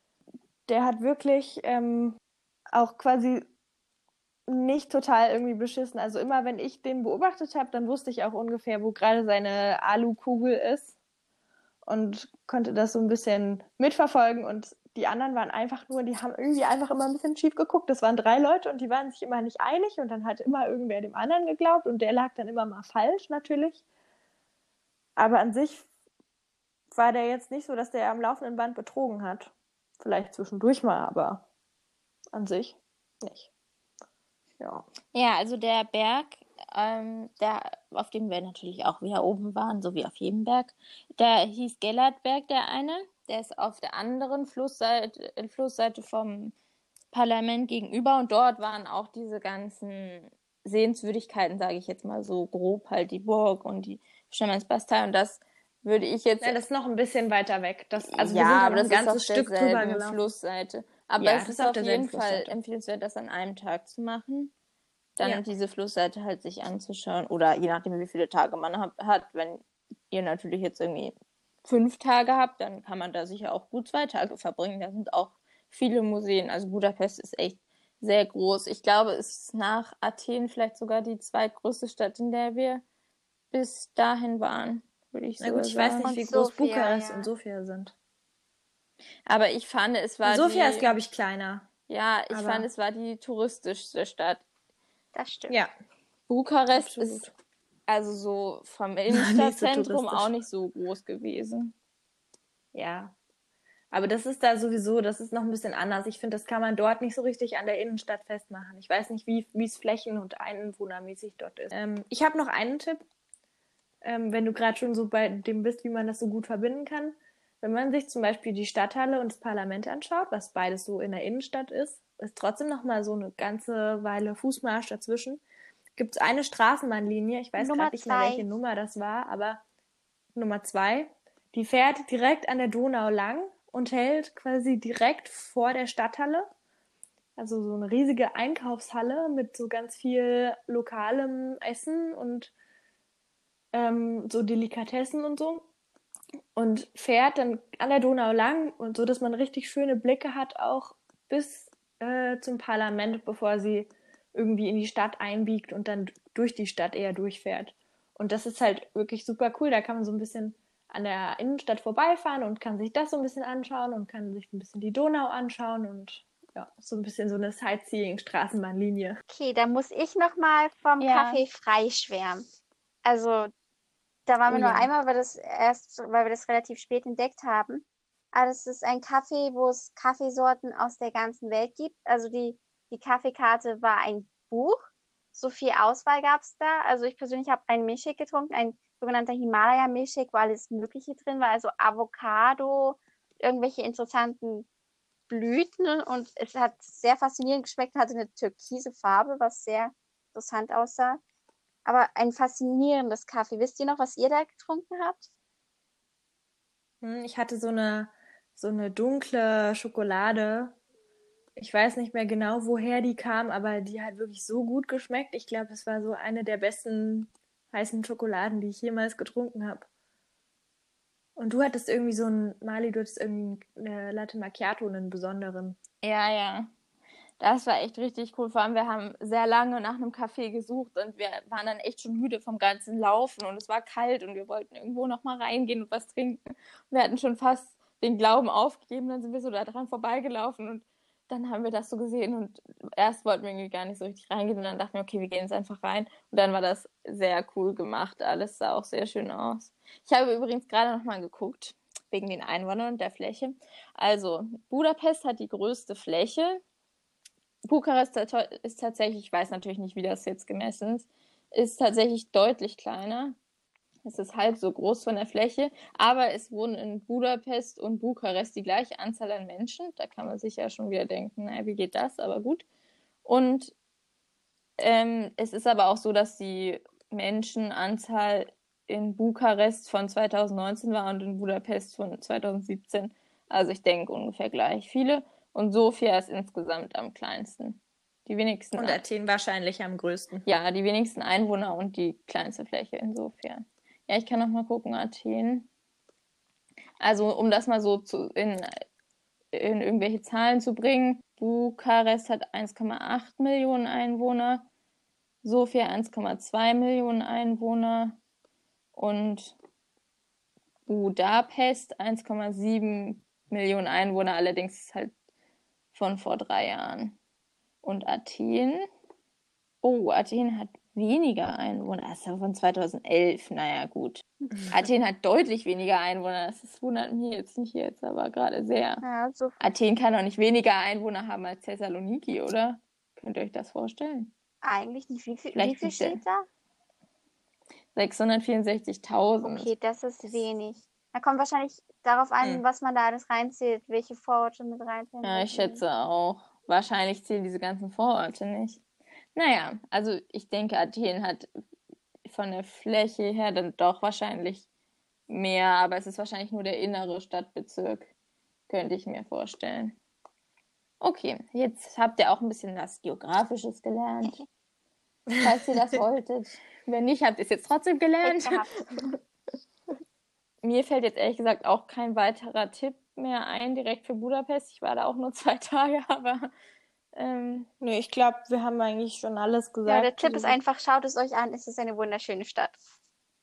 der hat wirklich ähm, auch quasi nicht total irgendwie beschissen. Also immer wenn ich den beobachtet habe, dann wusste ich auch ungefähr, wo gerade seine Alukugel ist. und konnte das so ein bisschen mitverfolgen und die anderen waren einfach nur, die haben irgendwie einfach immer ein bisschen schief geguckt. Das waren drei Leute und die waren sich immer nicht einig und dann hat immer irgendwer dem anderen geglaubt und der lag dann immer mal falsch natürlich. Aber an sich war der jetzt nicht so, dass der am laufenden Band betrogen hat. Vielleicht zwischendurch mal, aber an sich nicht. Ja. Ja, also der Berg, ähm, der, auf dem wir natürlich auch wieder oben waren, so wie auf jedem Berg, der hieß Gellertberg, der eine. Der ist auf der anderen Flussseite, Flussseite vom Parlament gegenüber und dort waren auch diese ganzen Sehenswürdigkeiten, sage ich jetzt mal so grob, halt die Burg und die Stemmansbastei und das würde ich jetzt. Ja, das ist noch ein bisschen weiter weg. Das, also ja, wir sind aber das ein ganzes Stück drüber gelaufen. Flussseite. Aber Ja, es ist auf jeden Fall empfehlenswert, das an einem Tag zu machen. Dann Ja. diese Flussseite halt sich anzuschauen. Oder je nachdem, wie viele Tage man hab, hat. Wenn ihr natürlich jetzt irgendwie fünf Tage habt, dann kann man da sicher auch gut zwei Tage verbringen. Da sind auch viele Museen. Also Budapest ist echt sehr groß. Ich glaube, es ist nach Athen vielleicht sogar die zweitgrößte Stadt, in der wir bis dahin waren, würde ich Na gut, ich weiß sagen. nicht, wie groß Sofia, Bukarest ja. und Sofia sind. Aber ich fand, es war Sofia die, ist, glaube ich, kleiner. ja, ich aber- fand, es war die touristischste Stadt. Das stimmt. Ja. Bukarest Absolut. ist also so vom so Innenstadtzentrum touristisch. auch nicht so groß gewesen. Ja. Aber das ist da sowieso, das ist noch ein bisschen anders. Ich finde, das kann man dort nicht so richtig an der Innenstadt festmachen. Ich weiß nicht, wie wie es flächen- und einwohnermäßig dort ist. Ähm, ich habe noch einen Tipp, ähm, wenn du gerade schon so bei dem bist, wie man das so gut verbinden kann. Wenn man sich zum Beispiel die Stadthalle und das Parlament anschaut, was beides so in der Innenstadt ist, ist trotzdem noch mal so eine ganze Weile Fußmarsch dazwischen. Gibt es eine Straßenbahnlinie, ich weiß gerade nicht mehr, welche Nummer das war, aber Nummer zwei, die fährt direkt an der Donau lang und hält quasi direkt vor der Stadthalle. Also so eine riesige Einkaufshalle mit so ganz viel lokalem Essen und ähm, so Delikatessen und so. Und fährt dann an der Donau lang und so, dass man richtig schöne Blicke hat, auch bis äh, zum Parlament, bevor sie irgendwie in die Stadt einbiegt und dann durch die Stadt eher durchfährt. Und das ist halt wirklich super cool. Da kann man so ein bisschen an der Innenstadt vorbeifahren und kann sich das so ein bisschen anschauen und kann sich ein bisschen die Donau anschauen und ja, so ein bisschen so eine Sightseeing-Straßenbahnlinie. Okay, da muss ich noch mal vom Ja. Kaffee frei schwärmen. Also, da waren wir Oh nur ja. einmal, weil wir das erst, weil wir das relativ spät entdeckt haben. Aber das ist ein Kaffee, wo es Kaffeesorten aus der ganzen Welt gibt. Also die, die Kaffeekarte war ein Buch. So viel Auswahl gab's da. Also ich persönlich habe einen Milchshake getrunken, ein sogenannter Himalaya-Milchshake, wo alles Mögliche drin war. Also Avocado, irgendwelche interessanten Blüten und es hat sehr faszinierend geschmeckt, hatte eine türkise Farbe, was sehr interessant aussah. Aber ein faszinierendes Kaffee. Wisst ihr noch, was ihr da getrunken habt? Hm, Ich hatte so eine, so eine dunkle Schokolade. Ich weiß nicht mehr genau, woher die kam, aber die hat wirklich so gut geschmeckt. Ich glaube, es war so eine der besten heißen Schokoladen, die ich jemals getrunken habe. Und du hattest irgendwie so ein, Mali, du hattest irgendwie eine Latte Macchiato, einen besonderen. Ja, ja. Das war echt richtig cool. Vor allem, wir haben sehr lange nach einem Café gesucht und wir waren dann echt schon müde vom ganzen Laufen und es war kalt und wir wollten irgendwo noch mal reingehen und was trinken. Wir hatten schon fast den Glauben aufgegeben, dann sind wir so da dran vorbeigelaufen und dann haben wir das so gesehen und erst wollten wir irgendwie gar nicht so richtig reingehen und dann dachten wir, okay, wir gehen jetzt einfach rein und dann war das sehr cool gemacht. Alles sah auch sehr schön aus. Ich habe übrigens gerade noch mal geguckt, wegen den Einwohnern und der Fläche. Also, Budapest hat die größte Fläche. Bukarest ist tatsächlich, ich weiß natürlich nicht, wie das jetzt gemessen ist, ist tatsächlich deutlich kleiner. Es ist halb so groß von der Fläche, aber es wohnen in Budapest und Bukarest die gleiche Anzahl an Menschen. Da kann man sich ja schon wieder denken, naja, wie geht das? Aber gut. Und ähm, es ist aber auch so, dass die Menschenanzahl in Bukarest von 2019 war und in Budapest von 2017. Also ich denke ungefähr gleich viele. Und Sofia ist insgesamt am kleinsten. Die wenigsten. Und Athen wahrscheinlich am größten. Ja, die wenigsten Einwohner und die kleinste Fläche insofern. Ja, ich kann noch mal gucken, Athen. Also, um das mal so zu, in, in irgendwelche Zahlen zu bringen. Bukarest hat 1,8 Millionen Einwohner, Sofia 1,2 Millionen Einwohner und Budapest 1,7 Millionen Einwohner, allerdings halt von vor drei Jahren. Und Athen, oh, Athen hat weniger Einwohner. Das ist ja von 2011. Naja, gut. Athen hat deutlich weniger Einwohner. Das wundert mich jetzt nicht jetzt, aber gerade sehr. Ja, so Athen kann doch nicht weniger Einwohner haben als Thessaloniki, oder? Könnt ihr euch das vorstellen? eigentlich nicht. Wie viel, Vielleicht wie viel steht da? 664.000. Okay, das ist wenig. Da kommt wahrscheinlich darauf an, Hm. was man da alles reinzählt, welche Vororte mit reinzählen. Ja, ich schätze auch. Wahrscheinlich zählen diese ganzen Vororte nicht. Naja, also ich denke, Athen hat von der Fläche her dann doch wahrscheinlich mehr, aber es ist wahrscheinlich nur der innere Stadtbezirk, könnte ich mir vorstellen. Okay, jetzt habt ihr auch ein bisschen was Geografisches gelernt, falls ihr das wolltet. Wenn nicht, habt ihr es jetzt trotzdem gelernt. Mir fällt jetzt ehrlich gesagt auch kein weiterer Tipp mehr ein, direkt für Budapest. Ich war da auch nur zwei Tage, aber ähm, Nee, ich glaube, wir haben eigentlich schon alles gesagt. Ja, der Tipp ist einfach, schaut es euch an, es ist eine wunderschöne Stadt.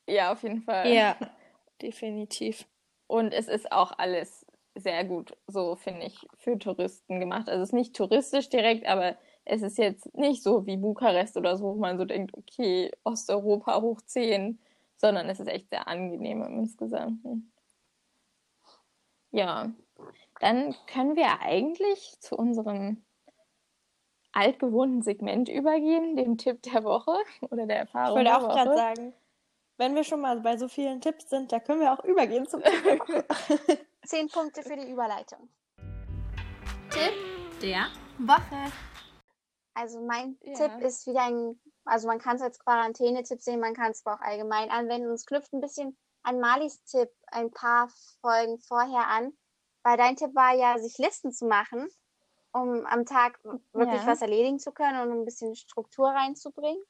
ja, auf jeden Fall. Ja, definitiv. Und es ist auch alles sehr gut, so finde ich, für Touristen gemacht. Also es ist nicht touristisch direkt, aber es ist jetzt nicht so wie Bukarest oder so, wo man so denkt, okay, Osteuropa hoch 10, sondern es ist echt sehr angenehm im Insgesamten. Ja, dann können wir eigentlich zu unserem altgewohnten Segment übergehen, dem Tipp der Woche oder der Ich Erfahrung wollte der auch gerade sagen, wenn wir schon mal bei so vielen Tipps sind, da können wir auch übergehen zum Tipp. Zehn Punkte für die Überleitung. Tipp der Woche. Also mein Ja. Tipp ist wieder ein, also man kann es als Quarantäne-Tipp sehen, man kann es aber auch allgemein anwenden. Und es knüpft ein bisschen an Malis Tipp ein paar Folgen vorher an, weil dein Tipp war ja, sich Listen zu machen, um am Tag wirklich Ja. was erledigen zu können und ein bisschen Struktur reinzubringen.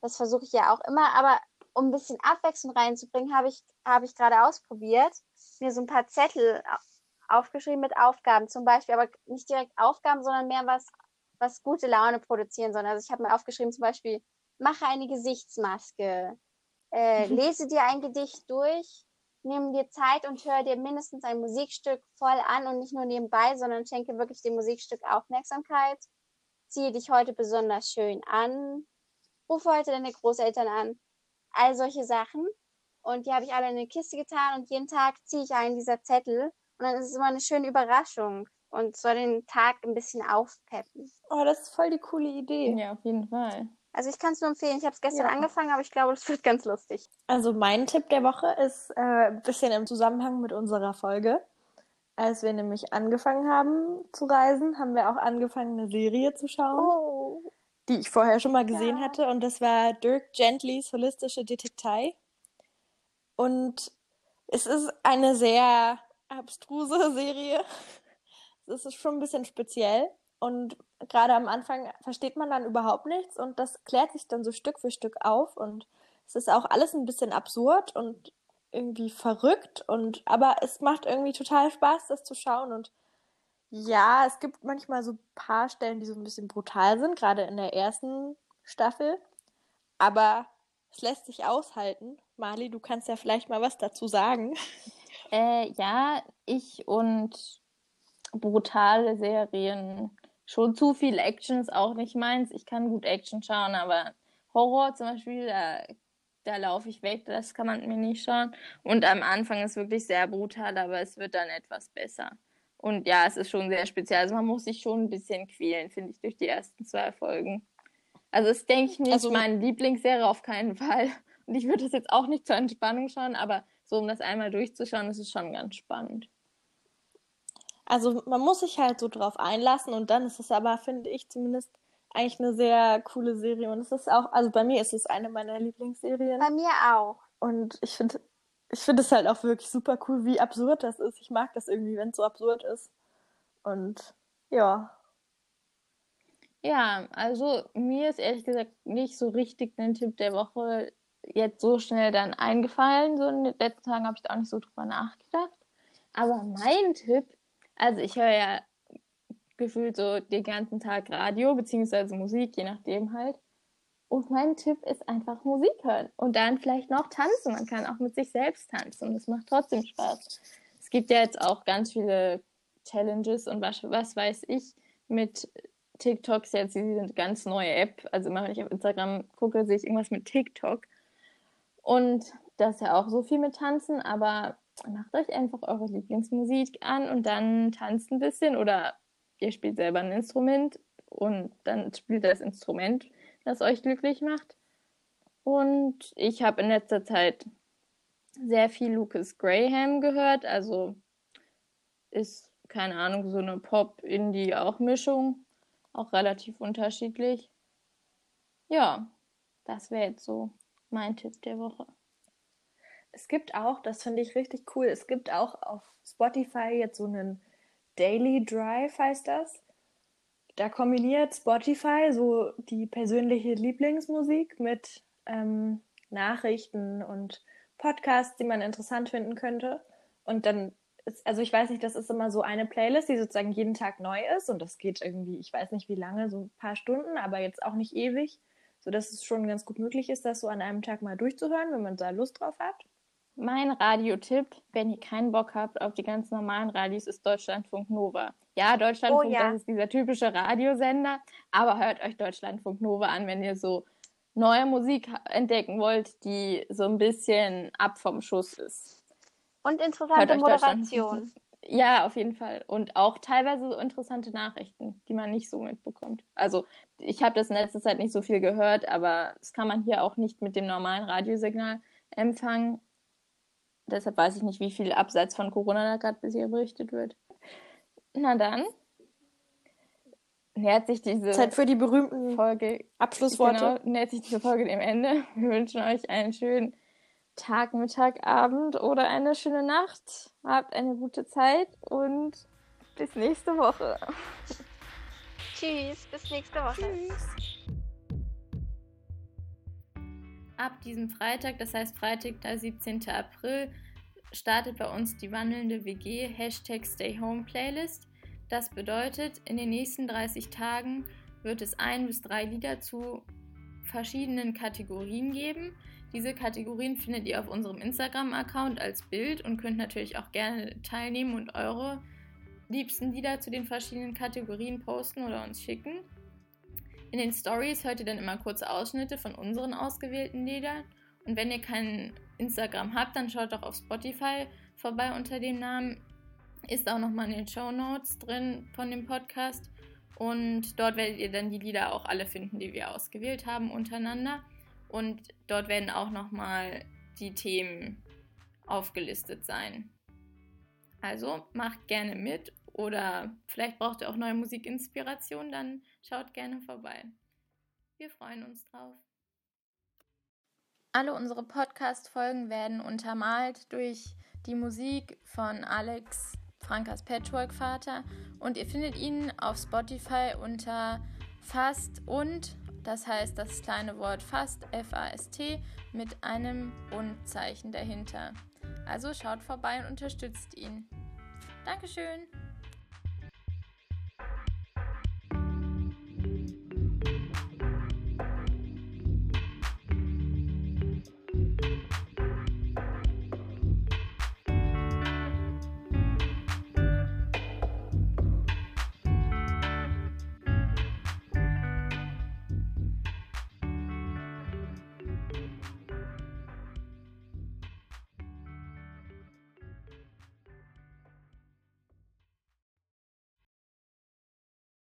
Das versuche ich ja auch immer, aber um ein bisschen Abwechslung reinzubringen, habe ich, habe ich gerade ausprobiert, mir so ein paar Zettel au- aufgeschrieben mit Aufgaben zum Beispiel, aber nicht direkt Aufgaben, sondern mehr was, was gute Laune produzieren soll. Also ich habe mir aufgeschrieben zum Beispiel, mache eine Gesichtsmaske, äh, lese dir ein Gedicht durch, nimm dir Zeit und hör dir mindestens ein Musikstück voll an und nicht nur nebenbei, sondern schenke wirklich dem Musikstück Aufmerksamkeit. Ziehe dich heute besonders schön an, rufe heute deine Großeltern an. All solche Sachen. Und die habe ich alle in eine Kiste getan und jeden Tag ziehe ich einen dieser Zettel und dann ist es immer eine schöne Überraschung und soll den Tag ein bisschen aufpeppen. Oh, das ist voll die coole Idee. Ja, auf jeden Fall. Also ich kann es nur empfehlen. Ich habe es gestern Ja. angefangen, aber ich glaube, das wird ganz lustig. Also mein Tipp der Woche ist äh, ein bisschen im Zusammenhang mit unserer Folge. Als wir nämlich angefangen haben zu reisen, haben wir auch angefangen, eine Serie zu schauen, Oh. die ich vorher schon mal gesehen Ja. hatte. Und das war Dirk Gentlys Holistische Detektei. Und es ist eine sehr abstruse Serie. Es ist schon ein bisschen speziell. Und gerade am Anfang versteht man dann überhaupt nichts und das klärt sich dann so Stück für Stück auf und es ist auch alles ein bisschen absurd und irgendwie verrückt und aber es macht irgendwie total Spaß, das zu schauen und ja, es gibt manchmal so ein paar Stellen, die so ein bisschen brutal sind, gerade in der ersten Staffel, aber es lässt sich aushalten. Mali, du kannst ja vielleicht mal was dazu sagen. Äh, ja, ich und brutale Serien, schon zu viel Action ist auch nicht meins. Ich kann gut Action schauen, aber Horror zum Beispiel, da, da laufe ich weg, das kann man mir nicht schauen. Und am Anfang ist wirklich sehr brutal, aber es wird dann etwas besser. Und ja, es ist schon sehr speziell. Also man muss sich schon ein bisschen quälen, finde ich, durch die ersten zwei Folgen. Also es denke ich nicht Also- meine Lieblingsserie auf keinen Fall. Und ich würde das jetzt auch nicht zur Entspannung schauen, aber so um das einmal durchzuschauen, ist es schon ganz spannend. Also man muss sich halt so drauf einlassen und dann ist es aber, finde ich zumindest, eigentlich eine sehr coole Serie. Und es ist auch, also bei mir ist es eine meiner Lieblingsserien. Bei mir auch. Und ich finde, ich finde es halt auch wirklich super cool, wie absurd das ist. Ich mag das irgendwie, wenn es so absurd ist. Und ja. Ja, also mir ist ehrlich gesagt nicht so richtig ein Tipp der Woche jetzt so schnell dann eingefallen. So in den letzten Tagen habe ich da auch nicht so drüber nachgedacht. Aber mein Tipp, also ich höre ja gefühlt so den ganzen Tag Radio beziehungsweise Musik, je nachdem halt. Und mein Tipp ist einfach Musik hören und dann vielleicht noch tanzen. Man kann auch mit sich selbst tanzen und es macht trotzdem Spaß. Es gibt ja jetzt auch ganz viele Challenges und was, was weiß ich mit TikToks jetzt diese ganz neue App. Also immer wenn ich auf Instagram gucke, sehe ich irgendwas mit TikTok. Und das ist ja auch so viel mit Tanzen, aber macht euch einfach eure Lieblingsmusik an und dann tanzt ein bisschen oder ihr spielt selber ein Instrument und dann spielt das Instrument, das euch glücklich macht. Und ich habe in letzter Zeit sehr viel Lucas Graham gehört, also ist keine Ahnung, so eine Pop-Indie-auch-Mischung, auch relativ unterschiedlich. Ja, das wäre jetzt so mein Tipp der Woche. Es gibt auch, das finde ich richtig cool, es gibt auch auf Spotify jetzt so einen Daily Drive, heißt das. Da kombiniert Spotify so die persönliche Lieblingsmusik mit ähm, Nachrichten und Podcasts, die man interessant finden könnte. Und dann ist, also ich weiß nicht, das ist immer so eine Playlist, die sozusagen jeden Tag neu ist und das geht irgendwie, ich weiß nicht wie lange, so ein paar Stunden, aber jetzt auch nicht ewig, so dass es schon ganz gut möglich ist, das so an einem Tag mal durchzuhören, wenn man da Lust drauf hat. Mein Radiotipp, wenn ihr keinen Bock habt auf die ganz normalen Radios, ist Deutschlandfunk Nova. Ja, Deutschlandfunk, oh, ja. das ist dieser typische Radiosender, aber hört euch Deutschlandfunk Nova an, wenn ihr so neue Musik entdecken wollt, die so ein bisschen ab vom Schuss ist. Und interessante Moderation. Ja, auf jeden Fall. Und auch teilweise so interessante Nachrichten, die man nicht so mitbekommt. Also ich habe das in letzter Zeit nicht so viel gehört, aber das kann man hier auch nicht mit dem normalen Radiosignal empfangen. Deshalb weiß ich nicht, wie viel abseits von Corona da gerade bisher berichtet wird. Na dann. Nähert sich diese Zeit für die berühmten Folge Abschlussworte. Genau, nähert sich diese Folge dem Ende. Wir wünschen euch einen schönen Tag, Mittag, Abend oder eine schöne Nacht. Habt eine gute Zeit und bis nächste Woche. Tschüss, bis nächste Woche. Tschüss. Ab diesem Freitag, das heißt Freitag, der 17. April, startet bei uns die wandelnde WG Hashtag Stay Home Playlist. Das bedeutet, in den nächsten 30 Tagen wird es ein bis drei Lieder zu verschiedenen Kategorien geben. Diese Kategorien findet ihr auf unserem Instagram-Account als Bild und könnt natürlich auch gerne teilnehmen und eure liebsten Lieder zu den verschiedenen Kategorien posten oder uns schicken. In den Stories hört ihr dann immer kurze Ausschnitte von unseren ausgewählten Liedern. Und wenn ihr kein Instagram habt, dann schaut doch auf Spotify vorbei unter dem Namen. Ist auch nochmal in den Show Notes drin von dem Podcast. Und dort werdet ihr dann die Lieder auch alle finden, die wir ausgewählt haben untereinander. Und dort werden auch nochmal die Themen aufgelistet sein. Also macht gerne mit oder vielleicht braucht ihr auch neue Musikinspiration, dann schaut gerne vorbei. Wir freuen uns drauf. Alle unsere Podcast-Folgen werden untermalt durch die Musik von Alex Frankas Patchwork-Vater und ihr findet ihn auf Spotify unter Fast und, das heißt das kleine Wort Fast, F-A-S-T, mit einem Und-Zeichen dahinter. Also schaut vorbei und unterstützt ihn. Dankeschön!